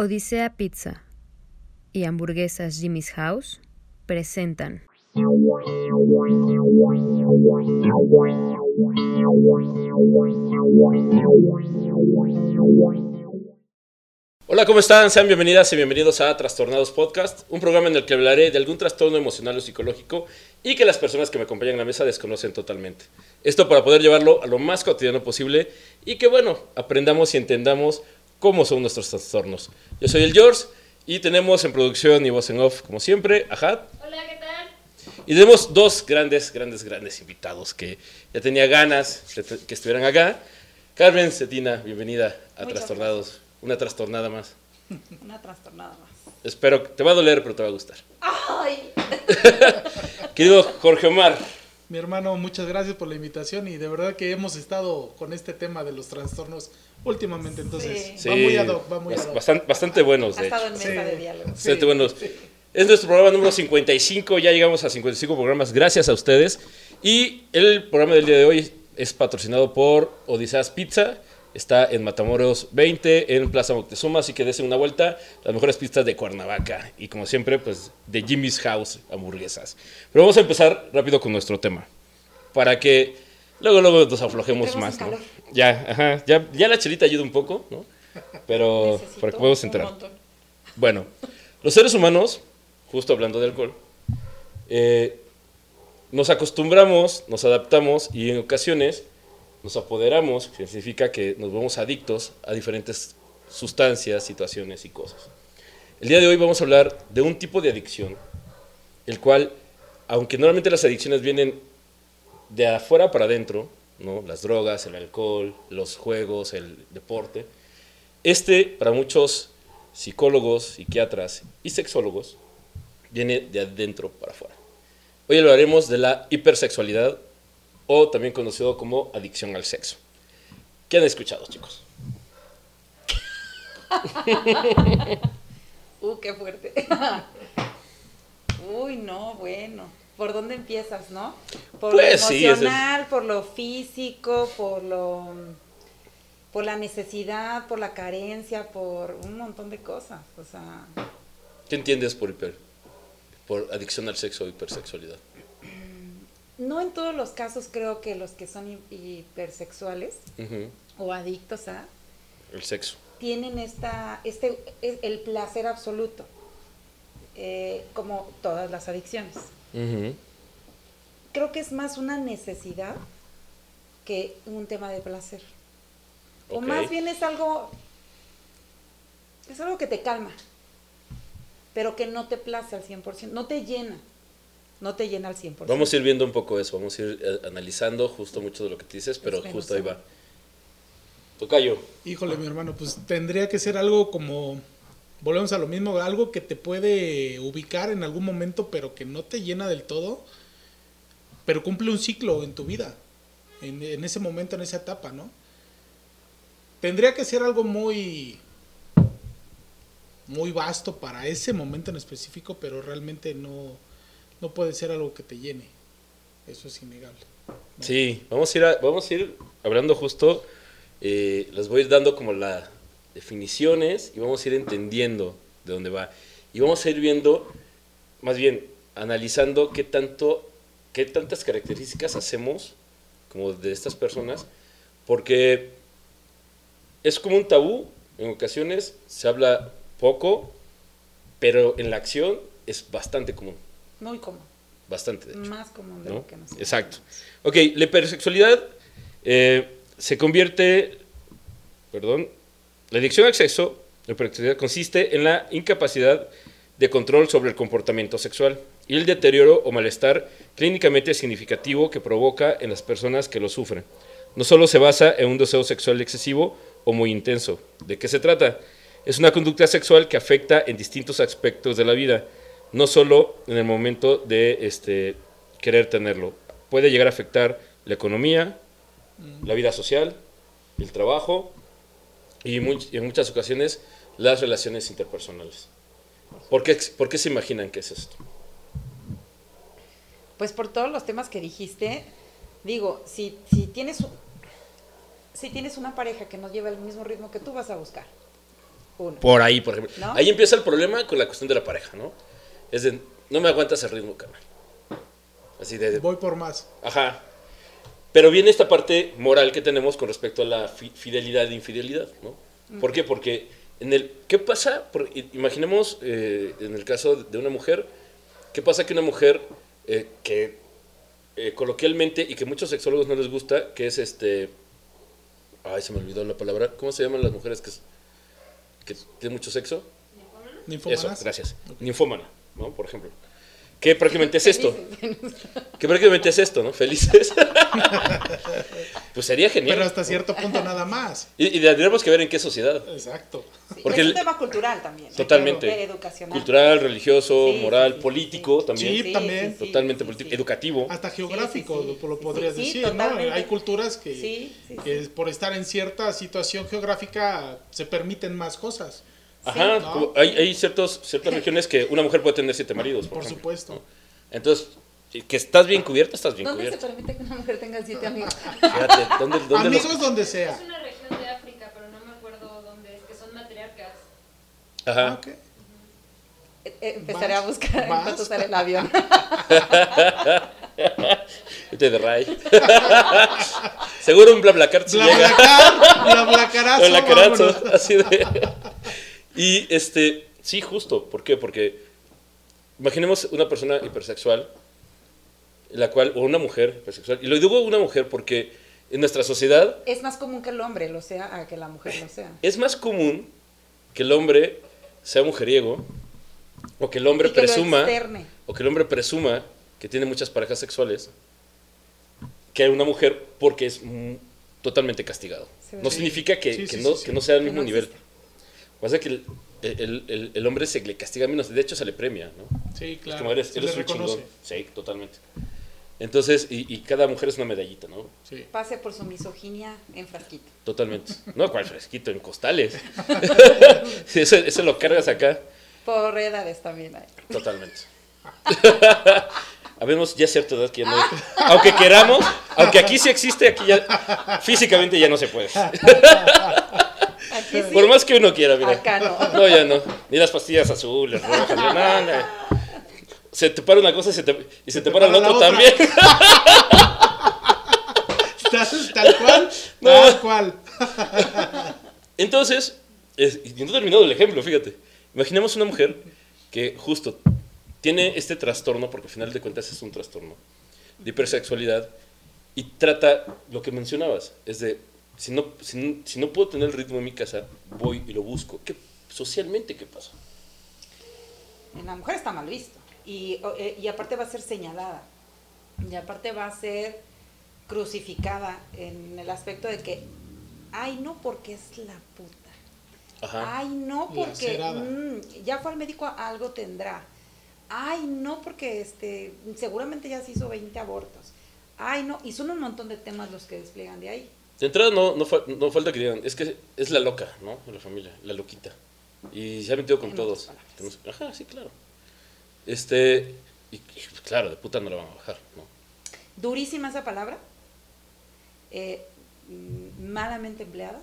Odisea Pizza y Hamburguesas Jimmy's House presentan. Hola, ¿cómo están? Sean bienvenidas y bienvenidos a Trastornados Podcast, un programa en el que hablaré de algún trastorno emocional o psicológico y que las personas que me acompañan en la mesa desconocen totalmente. Esto para poder llevarlo a lo más cotidiano posible y que, bueno, aprendamos y entendamos cómo son nuestros trastornos. Yo soy el George y tenemos en producción y voz en off, como siempre, a. Hola, ¿qué tal? Y tenemos dos grandes, grandes, grandes invitados que ya tenía ganas de que estuvieran acá. Carmen Cetina, bienvenida a Muchas Trastornados. Una trastornada más. Una trastornada más. Espero que te va a doler, pero te va a gustar. ¡Ay! Querido Jorge Omar, Mi hermano, muchas gracias por la invitación y de verdad que hemos estado con este tema de los trastornos últimamente, entonces Sí. va muy ad hoc, va muy ad hoc. bastante, bastante buenos, Ha de estado hecho. en mesa Sí. de diálogo. Bastante buenos. Es nuestro programa número 55, ya llegamos a 55 programas, gracias a ustedes. Y el programa del día de hoy es patrocinado por Odiseas Pizza. Está en Matamoros 20, en Plaza Moctezuma, así que desen una vuelta. Las mejores pizzas de Cuernavaca. Y como siempre, pues de Jimmy's House, hamburguesas. Pero vamos a empezar rápido con nuestro tema. Para que luego, luego nos aflojemos Entremos más, ¿no? calor. Ya, ajá, ya, ya la chelita ayuda un poco, ¿no? Pero Necesito para que podamos entrar. Bueno, los seres humanos, justo hablando de alcohol, eh, nos acostumbramos, nos adaptamos y en ocasiones nos apoderamos, significa que nos vemos adictos a diferentes sustancias, situaciones y cosas. El día de hoy vamos a hablar de un tipo de adicción, el cual, aunque normalmente las adicciones vienen de afuera para adentro, ¿no? las drogas, el alcohol, los juegos, el deporte, este para muchos psicólogos, psiquiatras y sexólogos viene de adentro para afuera. Hoy hablaremos de la hipersexualidad o también conocido como adicción al sexo. ¿Qué han escuchado, chicos? Uh, qué fuerte. Uy, no, bueno. ¿Por dónde empiezas, no? Por Pues lo sí, es- emocional, por lo físico, por lo por la necesidad, por la carencia, por un montón de cosas. O sea, ¿Qué entiendes por hiper? Por adicción al sexo o hipersexualidad. No en todos los casos creo que los que son hi- hipersexuales o adictos a El sexo. tienen esta, este, es el placer absoluto, eh, como todas las adicciones. Creo que es más una necesidad que un tema de placer. O más bien es algo, es algo que te calma, pero que no te place al 100%, no te llena, no te llena al 100%. Vamos a ir viendo un poco eso, vamos a ir eh, analizando justo mucho de lo que te dices, pero justo ahí va. Tocayo. Híjole, mi hermano, pues tendría que ser algo como, volvemos a lo mismo, algo que te puede ubicar en algún momento, pero que no te llena del todo, pero cumple un ciclo en tu vida, en, en ese momento, en esa etapa, ¿no? Tendría que ser algo muy, muy vasto para ese momento en específico, pero realmente no, no puede ser algo que te llene. Eso es innegable. Sí, vamos a ir, a- vamos a ir hablando justo, eh, les voy a ir dando como las definiciones y vamos a ir entendiendo de dónde va. Y vamos a ir viendo, más bien, analizando qué tanto, qué tantas características hacemos como de estas personas, porque es como un tabú, en ocasiones se habla poco, pero en la acción es bastante común, Muy común, bastante de hecho. más común de ¿no? lo que nos Exacto. Ok, la hipersexualidad eh, se convierte, perdón, la adicción al sexo, la hipersexualidad consiste en la incapacidad de control sobre el comportamiento sexual y el deterioro o malestar clínicamente significativo que provoca en las personas que lo sufren. No solo se basa en un deseo sexual excesivo o muy intenso. ¿De qué se trata? Es una conducta sexual que afecta en distintos aspectos de la vida, no solo en el momento de este, querer tenerlo. Puede llegar a afectar la economía, la vida social, el trabajo y en muchas ocasiones las relaciones interpersonales. ¿Por qué, ¿Por qué se imaginan que es esto? Pues por todos los temas que dijiste, digo, si, si tienes si tienes una pareja que no lleva el mismo ritmo que tú vas a buscar. Uno. Por ahí, por ejemplo. ¿No? Ahí empieza el problema con la cuestión de la pareja, ¿no? Es de, no me aguantas el ritmo, carnal. Así de, de- Voy por más. ajá. Pero viene esta parte moral que tenemos con respecto a la fi- fidelidad e infidelidad, ¿no? ¿Por qué? Porque en el, ¿qué pasa? Por- imaginemos eh, en el caso de una mujer, ¿qué pasa que una mujer eh, que eh, coloquialmente y que muchos sexólogos no les gusta, que es este, ay, se me olvidó la palabra, ¿cómo se llaman las mujeres que, que tienen mucho sexo? Eso, Ninfomanas. gracias. Ninfómana, ¿no? Por ejemplo. Que prácticamente es esto. Que prácticamente es esto, ¿no? Felices. pues sería genial. Pero hasta cierto punto nada más. Y, y tendríamos que ver en qué sociedad. Exacto. Sí, Porque es un tema cultural también. ¿no? Totalmente. De educacional. Cultural, religioso, Sí, moral, sí, sí, político sí. también. Sí, también. Totalmente sí, político. sí. Educativo. Hasta geográfico, Sí, sí, sí. lo, podrías sí, decir, ¿no? totalmente. Hay culturas que, Sí, sí, que sí. por estar en cierta situación geográfica se permiten más cosas. Ajá. ¿no? hay, hay ciertos, ciertas regiones que una mujer puede tener siete maridos. Por, Por ejemplo, supuesto. ¿no? Entonces, que estás bien cubierta, estás bien ¿Dónde se cubierta. permite que una mujer tenga siete amigos? Fíjate, ¿dónde, dónde los- Amigos donde sea. Es una región de África, pero no me acuerdo dónde es, que son matriarcas. Ajá. Ah, ok. Eh, eh, Empezaré Vas, a buscar en cuanto sale el avión. Vete de ray. Seguro un BlaBlaCar si llega. Blablacar, blablacarazo, BlaBlaCarazo, así de. Y este, sí, justo. ¿Por qué? Porque imaginemos una persona hipersexual, la cual, o una mujer hipersexual, y lo digo una mujer porque en nuestra sociedad Es más común que el hombre lo sea a que la mujer lo sea. es más común que el hombre sea mujeriego, o que el hombre Y que lo presuma, o que el hombre presuma que tiene muchas parejas sexuales, que una mujer porque es mm, totalmente castigado. Sí, No sí. significa que, Sí, que sí, no, sí, sí. que no sea al mismo no nivel. existe. Pasa que el, el- el- el hombre se le castiga menos, de hecho se le premia, ¿no? Sí, Es claro. como eres, eres un chingón. Sí, totalmente. Entonces, y, y cada mujer es una medallita, ¿no? Sí. Pase por su misoginia en frasquito. Totalmente. No, cual fresquito, en costales. Sí, eso, eso lo cargas acá. Por edades también hay. Totalmente. Habemos ya cierta edad que ya no. Aunque queramos, aunque aquí sí existe, aquí ya. Físicamente ya no se puede. Aquí sí, Por más que uno quiera, mira. acá no. No, ya no. Ni las pastillas azules, rojas, ya nada. Se te para una cosa y se te, y se te para la para otra otra. también. Tal, tal cual, No. tal cual. Entonces, es- y no he terminado el ejemplo, fíjate. Imaginemos una mujer que justo tiene este trastorno, porque al final de cuentas es un trastorno, de hipersexualidad, y trata lo que mencionabas, es de, si no, si no, si no puedo tener el ritmo en mi casa, voy y lo busco. ¿Qué, socialmente, ¿qué pasa? En la mujer está mal visto. Y, eh, y aparte va a ser señalada. Y aparte va a ser crucificada en el aspecto de que, ay, no, porque es la puta. Ajá. Ay, no, porque mm, ya fue al médico, algo tendrá. Ay, no, porque este, seguramente ya se hizo 20 abortos. Ay, no, y son un montón de temas los que despliegan de ahí. De entrada no, no, fa- no falta que digan, es que es la loca, ¿no? De la familia, la loquita. Y se ha metido con todos. Ajá, sí, claro. Este, y, y, claro, de puta no la van a bajar, ¿no? Durísima esa palabra, eh, mm, malamente empleada,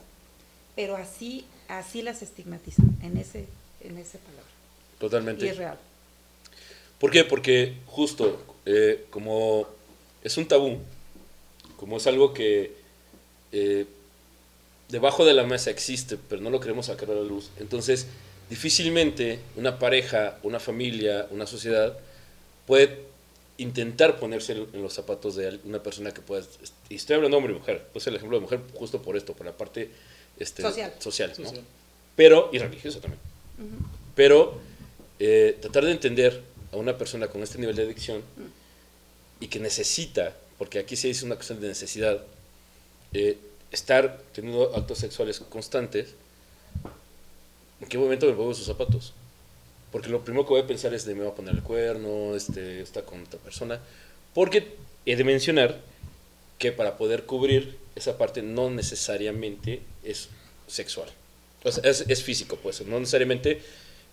pero así, así las estigmatizan en ese, en esa palabra. Totalmente. Y es real. ¿Por qué? Porque justo eh, como es un tabú, como es algo que eh, debajo de la mesa existe, pero no lo queremos sacar a la luz, entonces difícilmente una pareja, una familia, una sociedad puede intentar ponerse en los zapatos de una persona que pueda, y estoy hablando de hombre y mujer, pues el ejemplo de mujer justo por esto, por la parte este, Social. social ¿no? Social. pero, y religiosa también. Pero eh, tratar de entender a una persona con este nivel de adicción y que necesita, porque aquí se dice una cuestión de necesidad, eh, estar teniendo actos sexuales constantes, ¿en qué momento me pongo sus zapatos? Porque lo primero que voy a pensar es de me va a poner el cuerno, este, está con otra persona. Porque he de mencionar que para poder cubrir esa parte no necesariamente es sexual. O sea, es, es físico, pues, no necesariamente,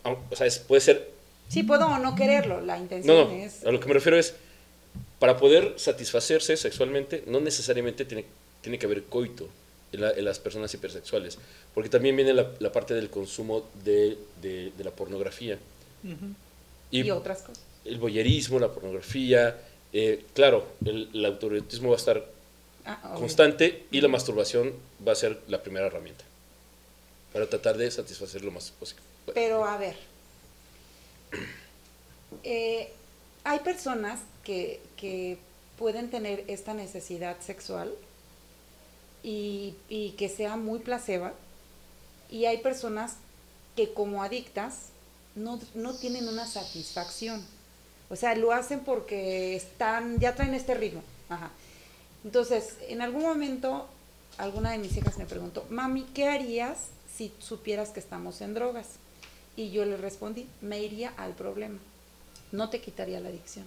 o sea, es- puede ser Sí, puedo o no quererlo, la intención no, no, es... a lo que me refiero es, para poder satisfacerse sexualmente, no necesariamente tiene, tiene que haber coito. en, la- en las personas hipersexuales, porque también viene la, la parte del consumo de, de- de la pornografía. Y, otras cosas. el boyerismo, la pornografía, eh, claro, el, el va a estar Ah, constante y la masturbación va a ser la primera herramienta para tratar de satisfacer lo más posible. Pero a ver, eh, hay personas que, que pueden tener esta necesidad sexual y, y que sea muy placeba y hay personas que como adictas no, no tienen una satisfacción. O sea, lo hacen porque están, ya traen este ritmo. Ajá. Entonces, en algún momento, alguna de mis hijas me preguntó, mami, ¿qué harías si supieras que estamos en drogas? Y yo le respondí, me iría al problema. No te quitaría la adicción.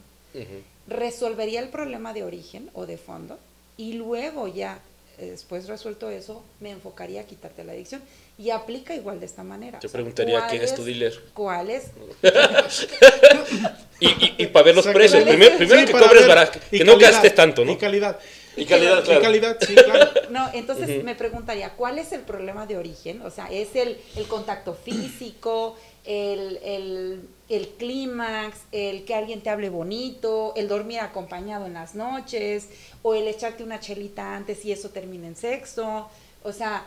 Resolvería el problema de origen o de fondo y luego ya, después resuelto eso, me enfocaría a quitarte la adicción. Y aplica igual de esta manera. Te O sea, preguntaría, ¿cuál ¿quién es tu dealer? ¿Cuál es? Y, y, y para ver los precios, primero, primero Sí, que cobres ver, barato, y que no calidad, gastes tanto, ¿no? Y calidad. Y calidad, claro. Y calidad, sí, claro. No, entonces me preguntaría, ¿cuál es el problema de origen? O sea, ¿es el, el contacto físico, el, el, el clímax, el que alguien te hable bonito, el dormir acompañado en las noches, o el echarte una chelita antes y eso termina en sexo? O sea,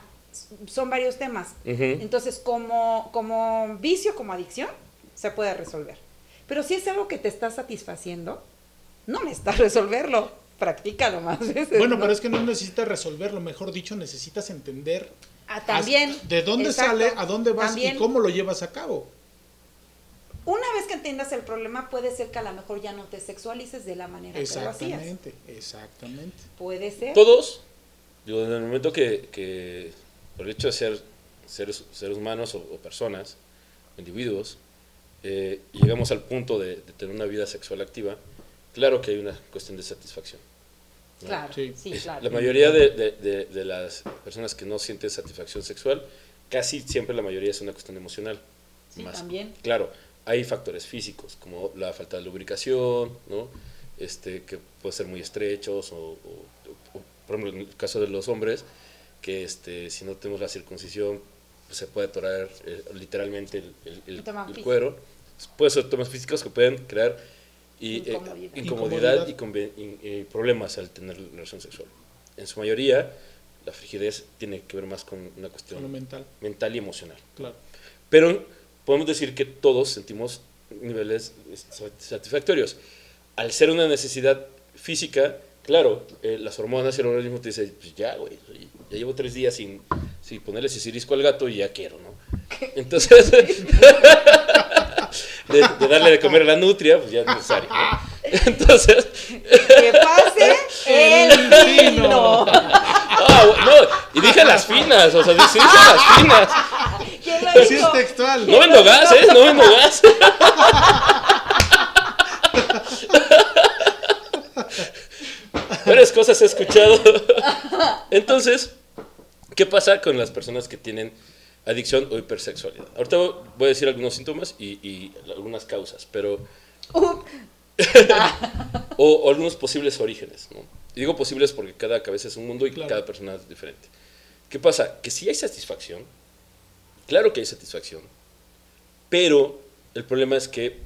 son varios temas. Entonces, como, como vicio, como adicción, se puede resolver. Pero si es algo que te está satisfaciendo, no necesitas resolverlo. Practícalo más veces. Bueno, ¿no? pero es que no necesitas resolverlo, mejor dicho, necesitas entender Ah, también. de dónde exacto, sale, a dónde vas también. y cómo lo llevas a cabo. Una vez que entiendas el problema, puede ser que a lo mejor ya no te sexualices de la manera que lo hacías. Exactamente, exactamente. Puede ser. Todos, digo, en el momento que, que por el hecho de ser seres, seres humanos o, o personas, individuos, eh, y llegamos al punto de, de tener una vida sexual activa, claro que hay una cuestión de satisfacción. ¿No? Claro, sí, Sí. claro. La mayoría de, de- de- de las personas que no sienten satisfacción sexual, casi siempre la mayoría es una cuestión emocional. Sí, también. Claro, hay factores físicos, como la falta de lubricación, ¿no? Este, que puede ser muy estrechos, o, o- o, por ejemplo, en el caso de los hombres, que este, si no tenemos la circuncisión, pues se puede atorar eh, literalmente el, el- cuero. Puede ser temas físicos que pueden crear y, eh, Incomodidad. incomodidad y, Incomodidad. y- y problemas al tener relación sexual. En su mayoría, la frigidez tiene que ver más con una cuestión mental, mental y emocional. claro. Pero podemos decir que todos sentimos niveles satisfactorios. Al ser una necesidad física, claro, eh, las hormonas y el organismo te dicen, pues ya, güey, ya llevo tres días sin, sin ponerle sisirisco al gato y ya quiero, ¿no? Entonces, de, de darle de comer a la nutria, pues ya es necesario, ¿no? Entonces, Que pase el vino. ah, no, y dije las finas, o sea, sí dije las finas. ¿Quién lo Así dijo? es textual. No vendo gas, ¿eh? No vendo gas. Varias cosas he escuchado. Entonces, ¿qué pasa con las personas que tienen adicción o hipersexualidad? Ahorita voy a decir algunos síntomas y, y algunas causas, pero... Uh, O, o algunos posibles orígenes, ¿no? Y digo posibles porque cada cabeza es un mundo y Claro. cada persona es diferente. ¿Qué pasa? Que si hay satisfacción, claro que hay satisfacción, pero el problema es que,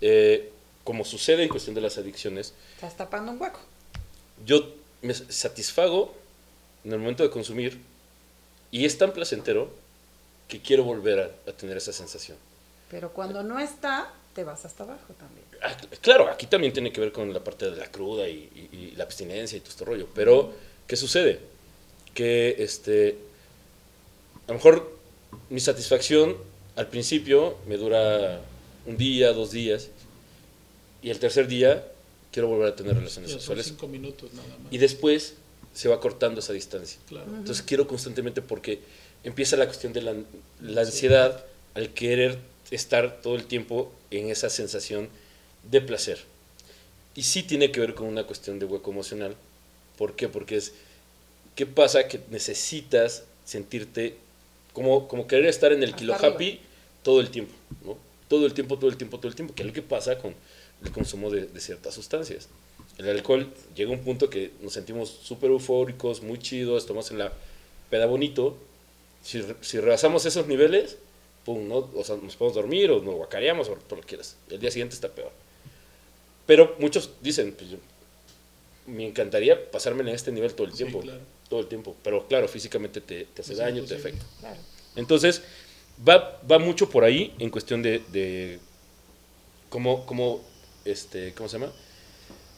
eh, como sucede en cuestión de las adicciones, estás tapando un hueco. yo me satisfago en el momento de consumir y es tan placentero que quiero volver a, a tener esa sensación. Pero cuando no está, te vas hasta abajo también. Ah, cl- Claro, aquí también tiene que ver con la parte de la cruda y, y- y la abstinencia y todo este rollo. Pero, ¿qué sucede? Que este, a lo mejor mi satisfacción al principio me dura un día, dos días, y el tercer día quiero volver a tener relaciones sexuales. cinco minutos nada más. Y después se va cortando esa distancia. Claro. Entonces quiero constantemente porque empieza la cuestión de la, la ansiedad al querer estar todo el tiempo en esa sensación de placer. Y sí tiene que ver con una cuestión de hueco emocional. ¿Por qué? Porque es, ¿qué pasa? Que necesitas sentirte como, como querer estar en el kilo happy todo el tiempo, ¿no? Todo el tiempo, todo el tiempo, todo el tiempo, que es lo que pasa con el consumo de, de ciertas sustancias. El alcohol llega a un punto que nos sentimos súper eufóricos, muy chidos, estamos en la peda bonito, si, re- si rebasamos esos niveles, pum, ¿no? O sea, nos podemos dormir o nos guacareamos o por lo que quieras. El día siguiente está peor. Pero muchos dicen, pues yo, me encantaría pasarme en este nivel todo el Sí, tiempo. claro. Todo el tiempo. Pero claro, físicamente te, te hace Es daño, te imposible. afecta. Claro. Entonces, va, va mucho por ahí en cuestión de, de cómo, cómo, este, ¿cómo se llama?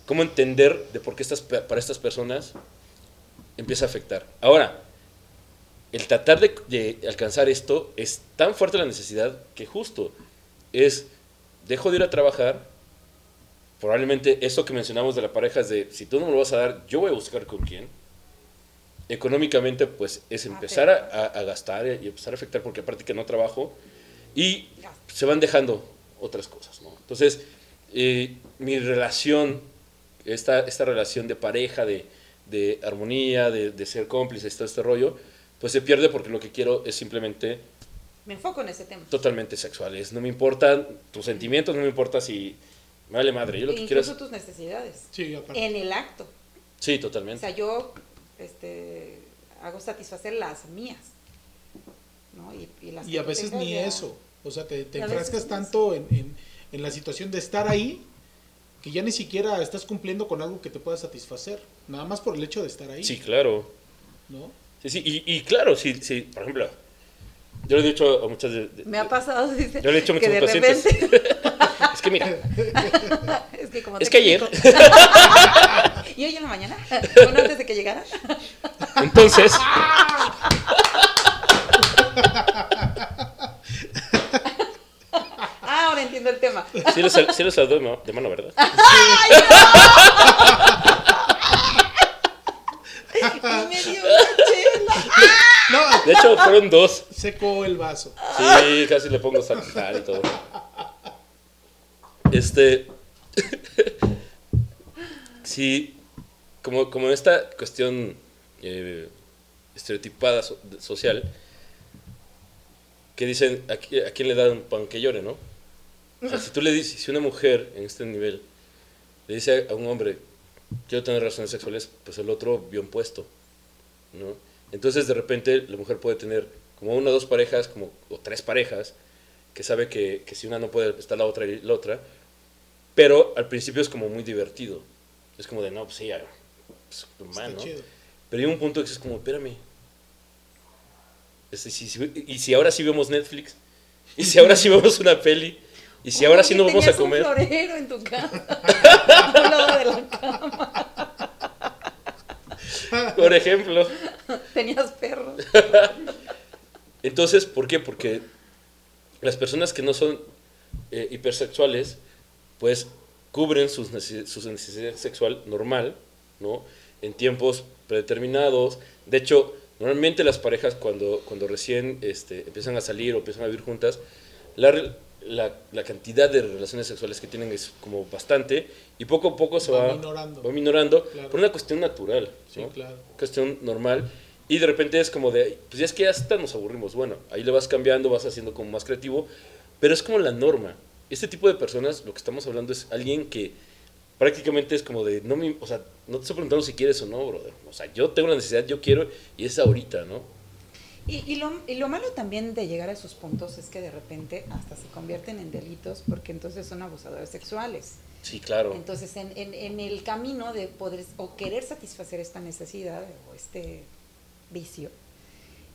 Cómo entender de por qué estas, para estas personas empieza a afectar. Ahora, el tratar de, de alcanzar esto es tan fuerte la necesidad que justo es, dejo de ir a trabajar, probablemente eso que mencionamos de la pareja es de, si tú no me lo vas a dar, yo voy a buscar con quién. Económicamente, pues es empezar a, a- a gastar y empezar a afectar, porque aparte que no trabajo, y se van dejando otras cosas, ¿no? Entonces, eh, mi relación, esta, esta relación de pareja, de, de armonía, de, de ser cómplices, todo este rollo, pues se pierde porque lo que quiero es simplemente Me enfoco en ese tema. totalmente sexuales. No me importan tus sentimientos, no me importa si me vale madre. Yo lo que quiero Incluso es... tus necesidades. Sí, aparte. En el acto. Sí, O totalmente. sea, yo este, hago satisfacer las mías. ¿no? Y, y las Y a veces ni ya- eso. O sea, te, enfrascas tanto en, en- en la situación de estar ahí que ya ni siquiera estás cumpliendo con algo que te pueda satisfacer. Nada más por el hecho de estar ahí. Sí, claro. ¿no? Sí, sí. Y, y claro, sí, sí. Por ejemplo, yo le he dicho a muchas de... de- Me ha pasado, dice, Yo le he dicho a muchos pacientes. repente, es que mira, es que como es que ayer... y hoy en la mañana, bueno, antes de que llegara, Entonces... ah, ahora entiendo el tema. Sí los, sí los de mano- de mano, ¿verdad? y me dio. No, De hecho, fueron dos. secó el vaso. Sí, casi le pongo sal sal y todo. Este. sí, como, como esta cuestión eh, estereotipada so- social, que dicen, ¿a, qui- a quién le dan pan que llore, no? O sea, si tú le dices, si una mujer en este nivel le dice a un hombre, quiero tener relaciones sexuales, pues el otro bien puesto, ¿no? Entonces de repente la mujer puede tener como una o dos parejas, como, o tres parejas, que sabe que, que si una no puede, está la otra y la otra, pero al principio es como muy divertido. Es como de, no, pues sí, ya, pues, ¿no? chido. Pero hay un punto que es como, espérame. Este, si- si- y si ahora sí vemos Netflix, y si ahora sí vemos una peli, y si ahora sí Oye, nos vamos a tenías un comer. florero en tu casa, lado de la cama. Por ejemplo. Tenías perros. Entonces, ¿por qué? Porque las personas que no son eh, hipersexuales, pues cubren sus su necesidad sexual normal, ¿no? En tiempos predeterminados. De hecho, normalmente las parejas cuando, cuando recién este, empiezan a salir o empiezan a vivir juntas, la, la, la cantidad de relaciones sexuales que tienen es como bastante y poco a poco se Va va, minorando. va minorando Claro. por una cuestión natural, Sí, ¿no? claro. cuestión normal. Y de repente es como de, pues ya es que hasta nos aburrimos. Bueno, ahí le vas cambiando, vas haciendo como más creativo, pero es como la norma. Este tipo de personas, lo que estamos hablando es alguien que prácticamente es como de, no me, o sea, no te estoy preguntando si quieres o no, brother. O sea, yo tengo la necesidad, yo quiero, y es ahorita, ¿no? Y, y, lo, y lo malo también de llegar a esos puntos es que de repente hasta se convierten en delitos porque entonces son abusadores sexuales. Sí, claro. Entonces, en, en, en el camino de poder o querer satisfacer esta necesidad o este vicio,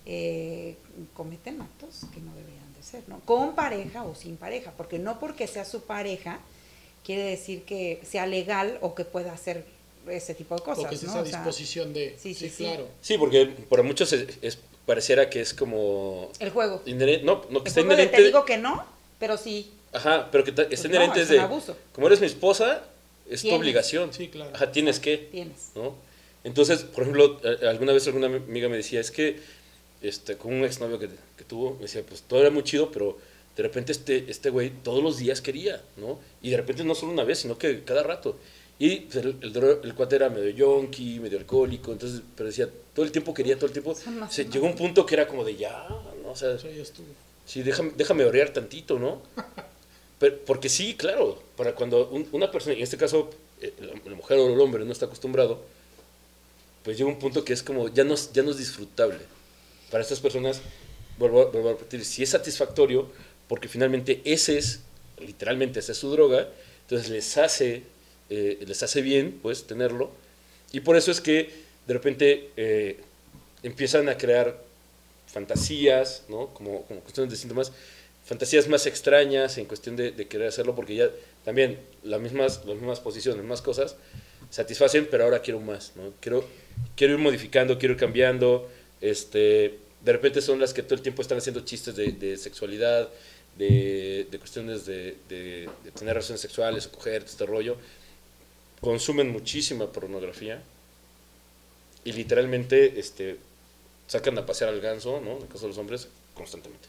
eh, cometen actos que no deberían de ser, ¿no? Con pareja o sin pareja, porque no porque sea su pareja quiere decir que sea legal o que pueda hacer ese tipo de cosas, o que es ¿no? esa O sea, disposición de... sí, Sí, sí, sí. claro. Sí, porque para muchos es, es- pareciera que es como... el juego. inherente- no, no, que El está juego inherente... te digo que no, pero sí. Ajá, pero que ta- está Pues inherente no, es de... abuso. Como eres mi esposa, es tu obligación. Sí, claro. Ajá, tienes que. Tienes. ¿no? Entonces, por ejemplo, a- alguna vez alguna amiga me decía, es que este, con un exnovio que, que tuvo, me decía, pues todo era muy chido, pero de repente este este güey todos los días quería, ¿no? Y de repente no solo una vez, sino que cada rato. Y pues, el, el, el cuate era medio yonki, medio alcohólico, entonces, pero decía, todo el tiempo quería, todo el tiempo. Se, llegó un punto que era como de ya, ¿no? O sea, Eso ya estuvo. Sí, déjame, déjame orear tantito, ¿no? Pero, porque sí, claro, para cuando un- una persona, en este caso eh, la, la mujer o el hombre no está acostumbrado, pues llega un punto que es como, ya no, es- ya no es disfrutable. para estas personas, vuelvo, vuelvo a repetir, si es satisfactorio, porque finalmente ese es, literalmente esa es su droga, entonces les hace, eh, les hace bien, pues, tenerlo, y por eso es que de repente eh, empiezan a crear fantasías, ¿no? Como, cuestiones de síntomas, fantasías más extrañas en cuestión de, querer hacerlo, porque ya también las mismas, las mismas posiciones, mismas cosas, satisfacen, pero ahora quiero más, ¿no? Quiero, quiero ir modificando, quiero ir cambiando, este, de repente son las que todo el tiempo están haciendo chistes de, sexualidad, de, cuestiones de tener relaciones sexuales o coger, este rollo, consumen muchísima pornografía y literalmente este, sacan a pasear al ganso, ¿no? En el caso de los hombres, constantemente,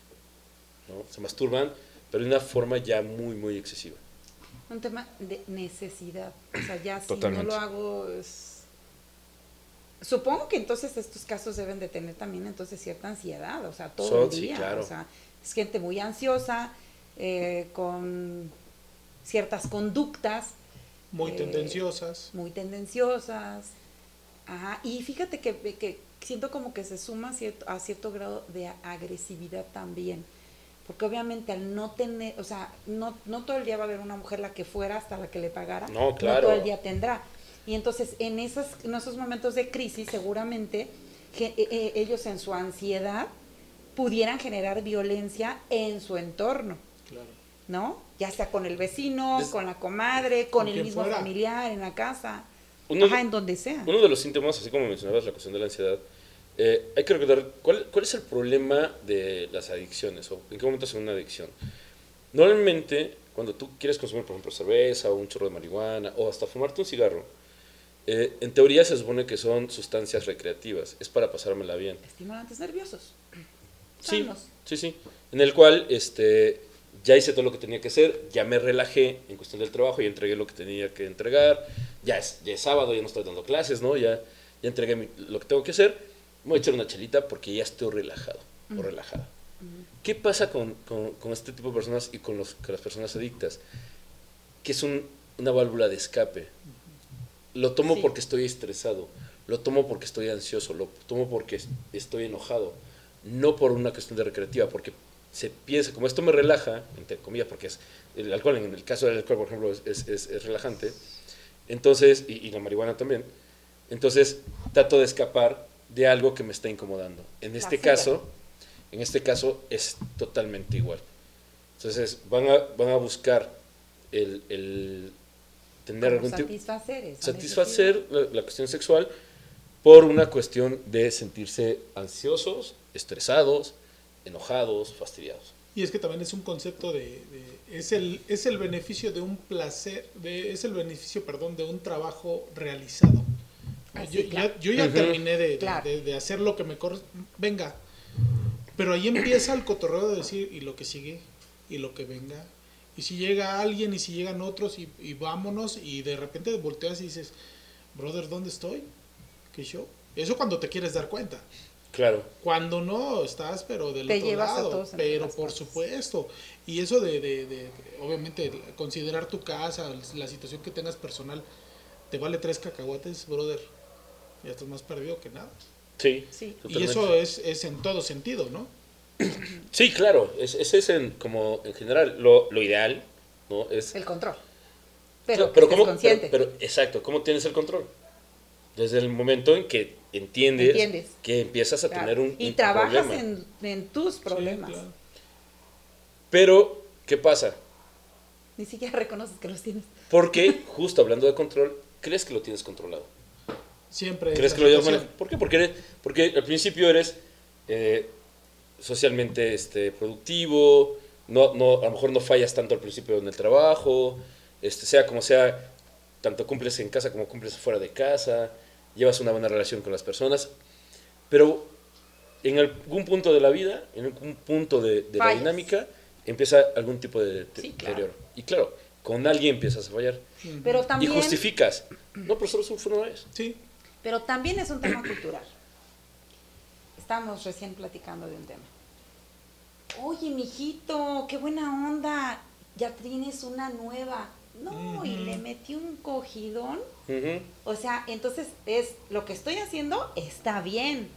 ¿no? Se masturban, pero de una forma ya muy, muy excesiva. Un tema de necesidad. O sea, ya si Totalmente. no lo hago es... Supongo que entonces estos casos deben de tener también entonces cierta ansiedad, o sea, todo Son- el sí, día. claro. O sea, es gente muy ansiosa, eh, con ciertas conductas Muy Eh, tendenciosas. muy tendenciosas. Ajá. Y fíjate que, que siento como que se suma cierto, a cierto grado de agresividad también. Porque obviamente al no tener, o sea, no, no todo el día va a haber una mujer la que fuera hasta la que le pagara. No, claro. todo el día tendrá. Y entonces en, esas, en esos momentos de crisis seguramente que, eh, eh, ellos en su ansiedad pudieran generar violencia en su entorno. Claro. ¿No? Ya sea con el vecino, con la comadre, con, el mismo fuera. familiar, en la casa, Uno, ajá, en donde sea. uno de los síntomas, así como mencionabas la cuestión de la ansiedad, eh, hay que recordar cuál, cuál es el problema de las adicciones o en qué momento es una adicción. Normalmente, cuando tú quieres consumir, por ejemplo, cerveza o un chorro de marihuana o hasta fumarte un cigarro, eh, en teoría se supone que son sustancias recreativas, es para pasármela bien. Estimulantes nerviosos. Sí, Sanos. sí, sí. En el cual este, ya hice todo lo que tenía que hacer, ya me relajé en cuestión del trabajo, ya entregué lo que tenía que entregar, ya es, ya es sábado, ya no estoy dando clases, ¿no? Ya, ya entregué mi- lo que tengo que hacer, me voy a echar una chelita porque ya estoy relajado o relajada. ¿Qué pasa con, con- con este tipo de personas y con, los, con las personas adictas? Que es un- una válvula de escape. Lo tomo Sí. porque estoy estresado, lo tomo porque estoy ansioso, lo tomo porque es- estoy enojado, no por una cuestión de recreativa, porque se piensa, como esto me relaja, entre comillas, porque es el alcohol, en el caso del alcohol, por ejemplo, es, es- es- es relajante, entonces, y, y la marihuana también, entonces trato de escapar de algo que me está incomodando. En este caso, en este caso es totalmente igual. Entonces van a, van a buscar el, el tener algún satisfacer satisfacer la, la cuestión sexual por una cuestión de sentirse ansiosos, estresados, enojados, fastidiados. Y es que también es un concepto de, de- es el es el beneficio de un placer, de, es el beneficio, perdón, de un trabajo realizado. Yo, claro. ya, yo ya Ujú. terminé de, de- Claro. de- de hacer lo que me corre, venga. Pero ahí empieza el cotorreo de decir y lo que sigue y lo que venga. Y si llega alguien y si llegan otros y, y vámonos y de repente volteas y dices, brother, ¿dónde estoy? ¿Qué show? Eso cuando te quieres dar cuenta. Claro, Cuando no, estás pero del Te otro llevas a lado. pero por supuesto. Y eso de, de, de- obviamente, considerar tu casa, la situación que tengas personal, te vale tres cacahuates, brother. Ya estás más perdido que nada. sí. Sí. Y eso es, es en todo sentido, ¿no? Sí, claro, es- ese es en, como en general lo, lo ideal, ¿no? Es, El control. Pero, Claro, pero ¿cómo, consciente. pero- pero, exacto, ¿cómo tienes el control? Desde el momento en que entiendes, Entiendes. que empiezas a Claro. tener un, y un trabajas problema. en, en tus problemas. Sí, claro. Pero, ¿qué pasa? Ni siquiera reconoces que los tienes. Porque, justo hablando de control, crees que lo tienes controlado. Siempre. es ¿Crees que lo llevas manejando? ¿Por qué? Porque, eres- porque al principio eres eh, socialmente este, productivo, no, no, a lo mejor no fallas tanto al principio en el trabajo, este, sea como sea, tanto cumples en casa como cumples fuera de casa, llevas una buena relación con las personas, pero en algún punto de la vida, en algún punto de, de la dinámica, empieza algún tipo de Sí, claro. deterioro. Y claro, con alguien empiezas a fallar. Pero también, Y justificas. No, pero solo fue una vez. Sí, pero también es un tema cultural. Estamos recién platicando de un tema. Oye, mijito, qué buena onda. Ya tienes una nueva. No, y le metí un cogidón. O sea, entonces es lo que estoy haciendo está bien.